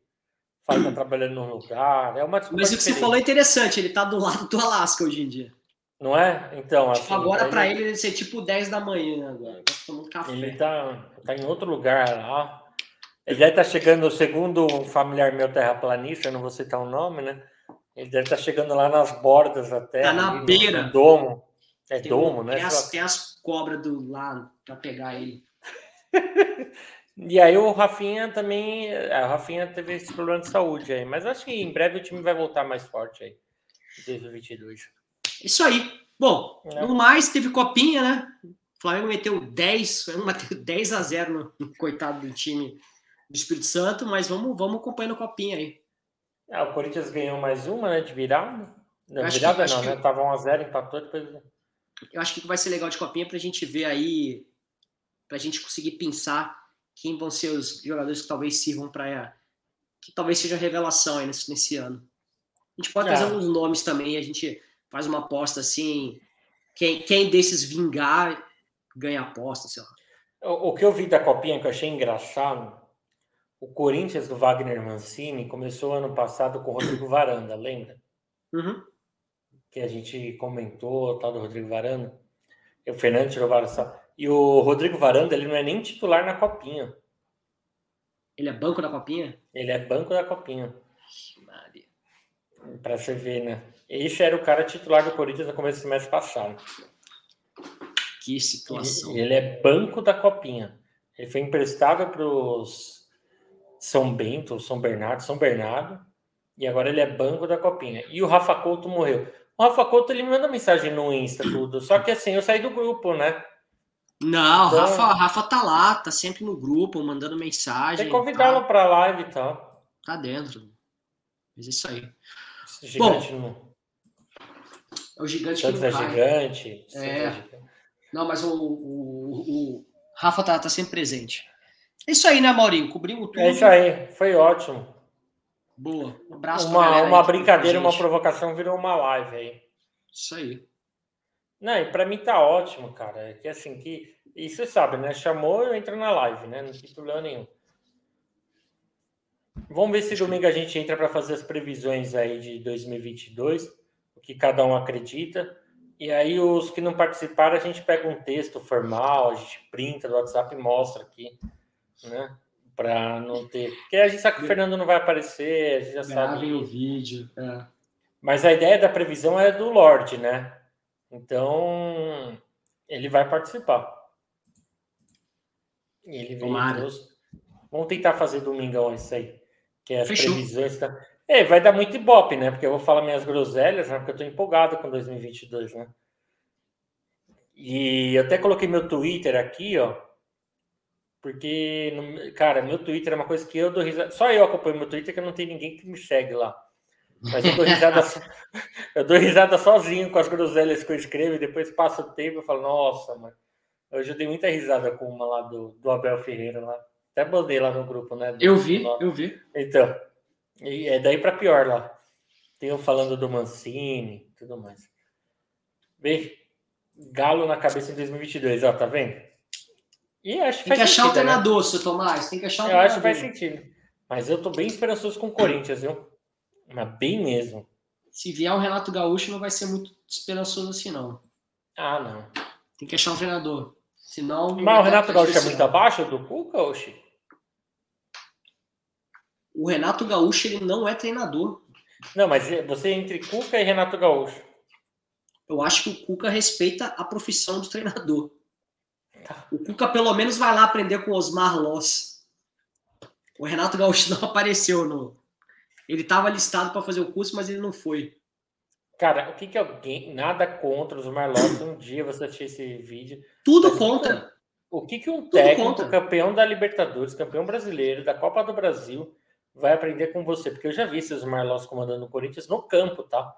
fala que tá trabalhando num lugar. É uma Mas o que você falou é interessante, ele tá do lado do Alasca hoje em dia. Não é? Então, tipo, assim, agora para ele... ele ser tipo 10 da manhã agora, tá tomando café. Ele tá, tá em outro lugar lá. Ele deve estar tá chegando, o segundo um familiar meu terraplanista, eu não vou citar o nome, né? Ele deve estar tá chegando lá nas bordas até. Tá na beira. No domo. É tem domo, né? Tem as, tem as cobras do lá para pegar ele. [LAUGHS] E aí o Rafinha também, a Rafinha teve esse problema de saúde aí, mas acho que em breve o time vai voltar mais forte aí, 2022. Isso aí. Bom, é. no mais teve copinha, né? O Flamengo meteu 10, meteu 10 a 0 no, no coitado do time do Espírito Santo, mas vamos, vamos acompanhando a copinha aí. Ah, o Corinthians ganhou mais uma, né? De virada. Não, Acho virada que- não, né? que- Tava 1x0, empatou, depois. Eu acho que vai ser legal de copinha pra gente ver aí, pra gente conseguir pensar quem vão ser os jogadores que talvez sirvam para que talvez seja a revelação aí nesse, nesse ano. A gente pode É. trazer alguns nomes também, a gente faz uma aposta assim, quem, quem desses vingar ganha aposta, sei lá. O, o que eu vi da Copinha que eu achei engraçado, o Corinthians do Wagner Mancini começou ano passado com o Rodrigo Varanda, lembra? Uhum. Que a gente comentou, tal do Rodrigo Varanda. O Fernando tirou várias. E o Rodrigo Varanda, ele não é nem titular na Copinha. Ele é banco da copinha? Ele é banco da Copinha. Maria. Pra você ver, né? Esse era o cara titular do Corinthians no começo do semestre passado. Que situação. Ele, ele é banco da Copinha. Ele foi emprestado para os São Bento, ou São Bernardo, São Bernardo, e agora ele é banco da Copinha. E o Rafa Couto morreu. O Rafa Couto ele me manda mensagem no Insta tudo, só que assim eu saí do grupo, né? Não, Então- Rafa, Rafa tá lá, tá sempre no grupo, mandando mensagem. Tem que convidá-lo tá, para live e tal. tá dentro. Mas é isso aí. Esse Gigante no É o gigante que Santos não é cai. gigante. Santos É. gigante. Não, mas o, o, o Rafa tá, tá sempre presente. É isso aí, né, Maurinho? Cobrimos tudo. É isso aí, foi ótimo. Boa. Um abraço Uma, galera uma brincadeira, uma provocação virou uma live aí. Isso aí. Não, e pra mim tá ótimo, cara. É que assim, que. E você sabe, né? Chamou, eu entro na live, né? Não tem problema nenhum. Vamos ver se domingo a gente entra para fazer as previsões aí de 2022, o que cada um acredita. E aí, os que não participaram, a gente pega um texto formal, a gente printa do WhatsApp e mostra aqui, né? Para não ter. Porque a gente sabe que o Fernando não vai aparecer, a gente já Gravem o sabe. vídeo. É. Mas a ideia da previsão é do Lorde, né? Então, ele vai participar. Ele veio trouxe- Vamos tentar fazer domingão isso aí. Que é as Fechou. previsões. Tá... É, vai dar muito ibope, né? Porque eu vou falar minhas groselhas, né? Porque eu tô empolgado com 2022, né? E eu até coloquei meu Twitter aqui, ó. Porque, cara, meu Twitter é uma coisa que eu dou risada. Só eu acompanho meu Twitter, que não tem ninguém que me segue lá. Mas eu dou risada, so- [LAUGHS] eu dou risada sozinho com as groselhas que eu escrevo e depois passa o tempo e falo, nossa, mano. Hoje eu dei muita risada com uma lá do, do Abel Ferreira lá. Até botei lá no grupo, né? do- Eu vi, do- eu vi. Então, e é daí para pior lá. Tem eu falando do Mancini e tudo mais. Vê, Galo na cabeça em 2022, ó, tá vendo? E acho que Tem que achar o sentido, né? treinador, seu Tomás. Tem que achar um Eu acho que treinador. faz sentido. Mas eu tô bem esperançoso com o Corinthians, viu? Mas bem mesmo. Se vier o Renato Gaúcho, não vai ser muito esperançoso assim, não. Ah, não. Tem que achar um treinador. Senão. Mas o Renato Gaúcho é muito abaixo do Cuca, oxi? O Renato Gaúcho, ele não é treinador. Não, mas é- você entre Cuca e Renato Gaúcho. Eu acho que o Cuca respeita a profissão do treinador. Tá. O Cuca, pelo menos, vai lá aprender com o Osmar Loss. O Renato Gaúcho [LAUGHS] não apareceu no. Ele estava listado para fazer o curso, mas ele não foi. Cara, o que que alguém... Nada contra os Marlon. Um dia você assistir esse vídeo. Tudo Mas contra. O que, que um Tudo técnico, contra. campeão da Libertadores, campeão brasileiro, da Copa do Brasil, vai aprender com você? Porque eu já vi esses Marlons comandando o Corinthians no campo, tá?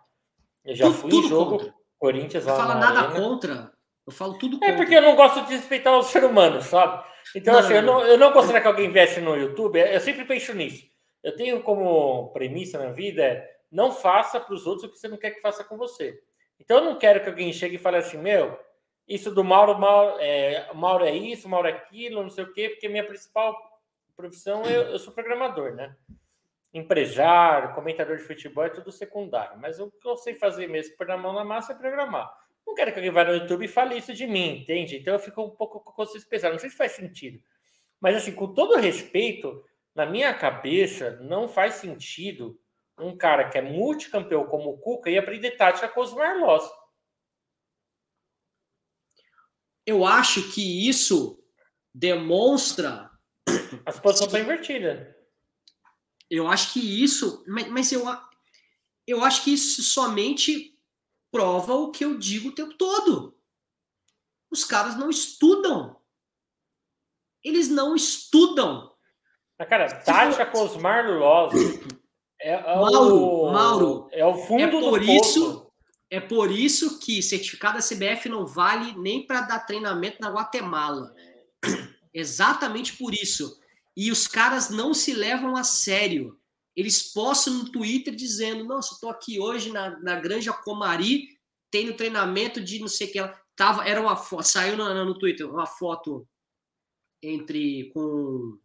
Eu já Tudo- fui tudo em jogo contra. Corinthians Não lá fala na nada arena. contra. Eu falo tudo É contra. porque eu não gosto de respeitar o ser humano, sabe? Então, Não, assim, eu não, não, eu não gostaria que alguém viesse no YouTube. Eu sempre penso nisso. Eu tenho como premissa na vida é não faça para os outros o que você não quer que faça com você. Então, eu não quero que alguém chegue e fale assim, meu, isso do Mauro, Mauro é, Mauro é isso, Mauro é aquilo, não sei o quê, porque minha principal profissão, eu, eu sou programador, né? Empresário, comentador de futebol é tudo secundário. Mas o que eu sei fazer mesmo, pôr na mão na massa, é programar. Não quero que alguém vá no YouTube e fale isso de mim, entende? Então eu fico um pouco com consciência pesada. Não sei se faz sentido. Mas, assim, com todo respeito, na minha cabeça, não faz sentido um cara que é multicampeão como o Cuca e aprender tática com os Marlós. Eu acho que isso demonstra. As posições estão invertidas. Eu acho que isso. Mas, mas eu, a- eu acho que isso somente prova o que eu digo o tempo todo. Os caras não estudam. Eles não estudam. Cara, tática com os Marlos é, é Mauro, o, Mauro, é o fundo é do por poço. isso- É por isso que certificado da CBF não vale nem para dar treinamento na Guatemala. [CLEARS THROAT] Exatamente por isso. E os caras não se levam a sério. Eles postam no Twitter dizendo: Nossa, tô aqui hoje na, na Granja Comari, tendo treinamento de não sei o que. lá." Tava, era uma foto, saiu no, no Twitter uma foto entre com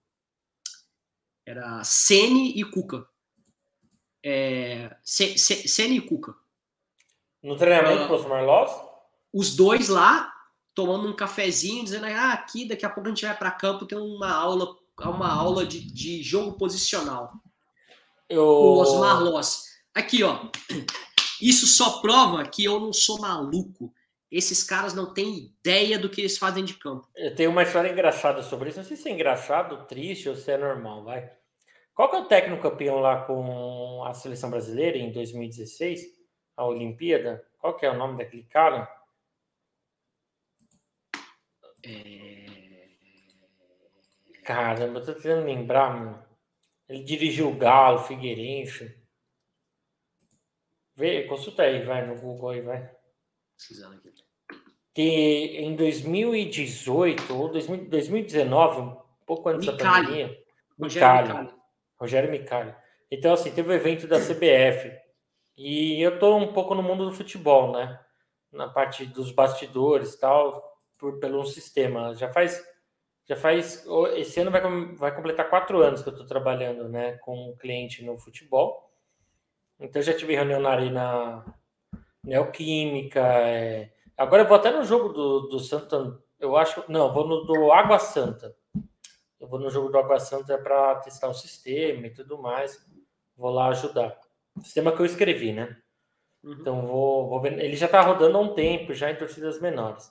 era Sene e Cuca. É, Se- Se- Sene e Cuca. No treinamento Ah. com os Marlos? os dois lá tomando um cafezinho, dizendo ah, aqui daqui a pouco a gente vai para campo tem uma aula, uma aula de, de jogo posicional. Eu... O Osmar Loss. Aqui, ó. Isso só prova que eu não sou maluco. Esses caras não têm ideia do que eles fazem de campo. Eu tenho uma história engraçada sobre isso. Não sei se é engraçado, triste ou se é normal, vai. Qual que é o técnico campeão lá com a seleção brasileira em 2016, a Olimpíada? Qual que é o nome daquele cara? É, Caramba, eu tô tentando lembrar, mano. Ele dirigiu o Galo, Figueirense. Vê, consulta aí, vai, no Google aí, vai. Precisando aqui. Que em 2018 ou 2000 2019, um pouco antes da Micali. pandemia, Rogério Micali. Micali. Rogério Micali. Então, assim, teve o evento da CBF. E eu tô um pouco no mundo do futebol, né? Na parte dos bastidores e tal, por, pelo um sistema. Já faz. Já faz. o- Esse ano vai, vai completar quatro anos que eu tô trabalhando, né? Com um cliente no futebol. Então, já tive reunião na Arena Neoquímica. é. Agora eu vou até no jogo do, do Santa. Eu acho. Não, eu vou no do Água Santa. Eu vou no jogo do Água Santa para testar o sistema e tudo mais. Vou lá ajudar. Sistema que eu escrevi, né? Uhum. Então vou, vou ver. Ele já tá rodando há um tempo, já em torcidas menores.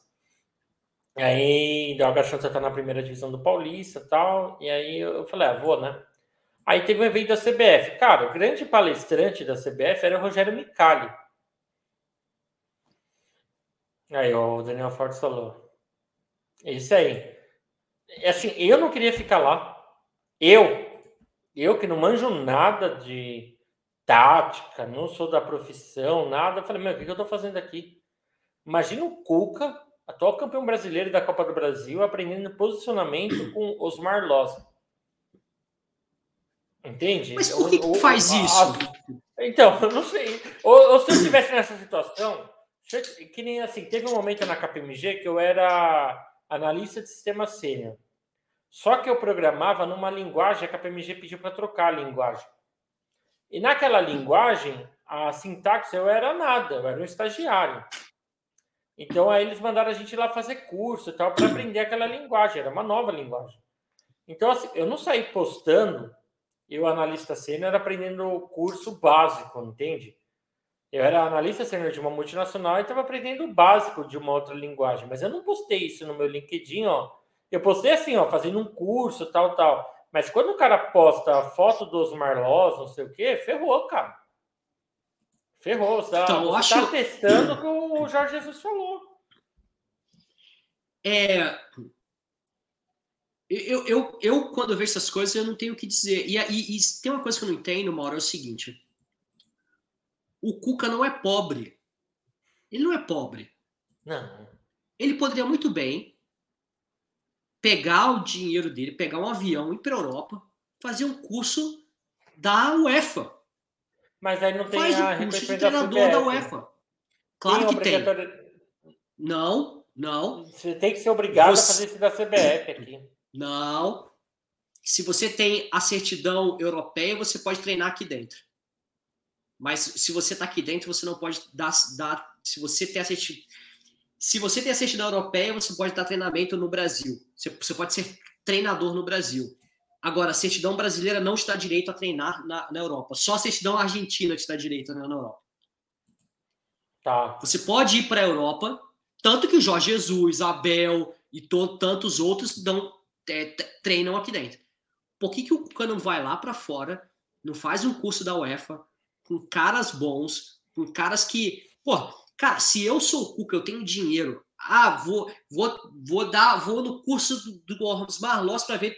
Aí o Água Santa tá na primeira divisão do Paulista tal. E aí eu falei, ah, vou, né? Aí teve um evento da CBF. Cara, o grande palestrante da CBF era o Rogério Micali. Aí, ó, o Daniel Fortes falou. Isso aí. É assim, eu não queria ficar lá. Eu, eu que não manjo nada de tática, não sou da profissão, nada. Eu falei, meu, o que eu tô fazendo aqui? Imagina o Cuca, atual campeão brasileiro da Copa do Brasil, aprendendo posicionamento com Osmar Loz. Entende? Mas por que, que faz isso? a- então, eu não sei. Ou, ou se eu estivesse nessa situação, eu- que nem assim, teve um momento na KPMG que eu era analista de sistema sênior. Só que eu programava numa linguagem, a KPMG pediu para trocar a linguagem. E naquela linguagem, a sintaxe eu era nada, eu era um estagiário. Então aí eles mandaram a gente lá fazer curso e tal para aprender aquela linguagem, era uma nova linguagem. Então assim, eu não saí postando eu, analista sênior, aprendendo o curso básico, entende? Eu era analista sênior de uma multinacional e estava aprendendo o básico de uma outra linguagem, mas eu não postei isso no meu LinkedIn, ó. Eu postei assim, ó, fazendo um curso, tal, tal. Mas quando o cara posta a foto dos Marlos, não sei o quê, ferrou, cara. Ferrou. Você, tá- Então, eu tá acho- testando o que o Jorge Jesus falou. É, eu, eu, eu, quando eu vejo essas coisas, eu não tenho o que dizer. E, e, e tem uma coisa que eu não entendo, Mauro, é o seguinte. O Cuca não é pobre. Ele não é pobre. Não. Ele poderia muito bem pegar o dinheiro dele, pegar um avião, ir para Europa, fazer um curso da UEFA. Mas aí não tem Faz a um curso de treinador da. UEFA. Claro que tem. Não, não, Você tem que ser obrigado Você- a fazer isso da CBF aqui. não. Se você tem a certidão europeia, você pode treinar aqui dentro. Mas se você está aqui dentro, você não pode dar. dar se você tem a certidão. Se você tem a certidão europeia, você pode dar treinamento no Brasil. Você, você pode ser treinador no Brasil. Agora, a certidão brasileira não está direito a treinar na, na Europa. Só a certidão argentina que está direito na, na Europa. Tá. Você pode ir para a Europa, tanto que o Jorge Jesus, Abel e to- tantos outros dão, é, treinam aqui dentro. Por que, que o Cuca não vai lá para fora, não faz um curso da UEFA, com caras bons, com caras que. Pô, cara, se eu sou o Cuca, eu tenho dinheiro. Ah, vou, vou, vou dar, vou no curso do, do Osmar Loss para ver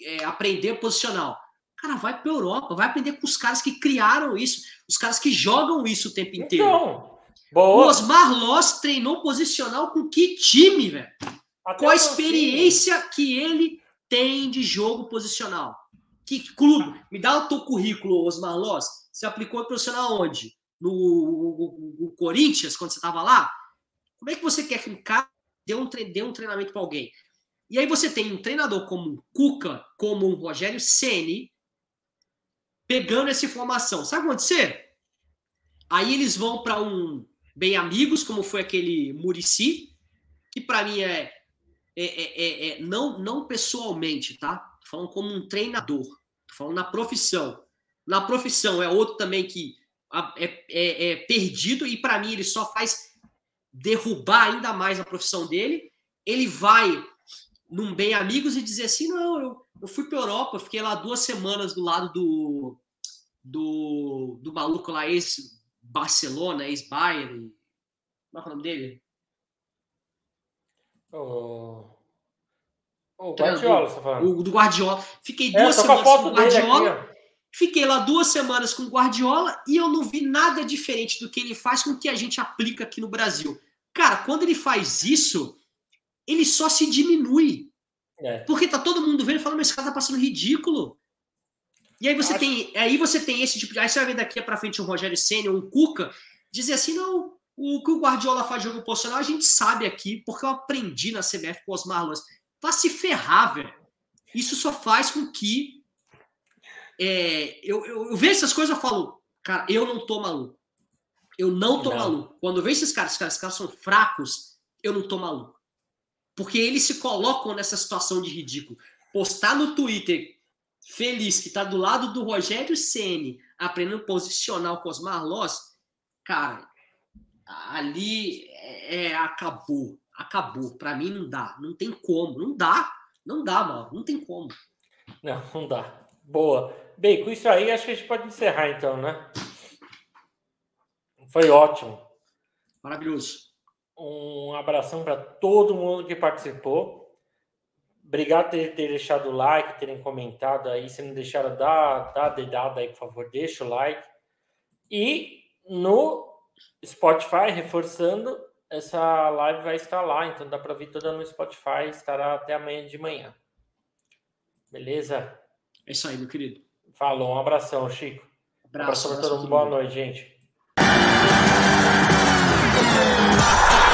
é, aprender posicional. Cara, vai para Europa, vai aprender com os caras que criaram isso, os caras que jogam isso o tempo inteiro. Então, boa. O Osmar Loss treinou posicional com que time, velho? Qual a experiência assim, que ele tem de jogo posicional? Que clube? Me dá o teu currículo, Osmar Loss. Você aplicou profissional onde? No, no, no Corinthians, quando você estava lá? Como é que você quer que um cara dê um, dê um treinamento para alguém? E aí você tem um treinador como um Cuca, como um Rogério Ceni, pegando essa informação. Sabe o que acontecer? Aí eles vão para um bem amigos, como foi aquele Murici, que para mim é, é, é, é, não, não pessoalmente, tá? Tô falando como um treinador, tô falando na profissão. Na profissão é outro também que é, é, é perdido e para mim ele só faz derrubar ainda mais a profissão dele. Ele vai num bem amigos e dizer assim: não, eu, eu fui para Europa, fiquei lá duas semanas do lado do, do, do maluco lá, ex-Barcelona, ex-Bayern. Como é o nome dele? O, o Guardiola, você tá falando. O do Guardiola. Fiquei é, duas é, semanas com o Guardiola. Aqui, fiquei lá duas semanas com o Guardiola e eu não vi nada diferente do que ele faz com o que a gente aplica aqui no Brasil. Cara, quando ele faz isso, ele só se diminui. É. Porque tá todo mundo vendo e falando, mas esse cara tá passando ridículo. E aí você Acho... tem, aí você tem esse tipo de, aí você vai ver daqui para frente um Rogério Senna, um Cuca, dizer assim, não, o que o Guardiola faz jogo posicional, a gente sabe aqui, porque eu aprendi na CBF com os Marlons. Pra se ferrar, velho. Isso só faz com que é, eu, eu, eu, vejo essas coisas e falo, cara, eu não tô maluco. Eu não tô não. maluco. Quando eu vejo esses caras, esses caras, esses caras são fracos, eu não tô maluco. Porque eles se colocam nessa situação de ridículo. Postar no Twitter feliz que tá do lado do Rogério Ceni aprendendo posicional com os Marlos, cara, ali é, é, acabou, acabou. Para mim não dá, não tem como, não dá, não dá, mano, não tem como. Não, não dá. Boa. Bem, com isso aí acho que a gente pode encerrar então, né? Foi ótimo. Maravilhoso. Um abração para todo mundo que participou. Obrigado por ter, ter deixado o like, terem comentado aí. Se não deixaram, dá, dá a dedada aí, por favor, deixa o like. E no Spotify, reforçando, essa live vai estar lá, então dá para ver toda no Spotify, estará até amanhã de manhã. Beleza? É isso aí, meu querido. Falou, um abração, Chico. Abraço, um abraço para todo mundo. Boa noite, gente.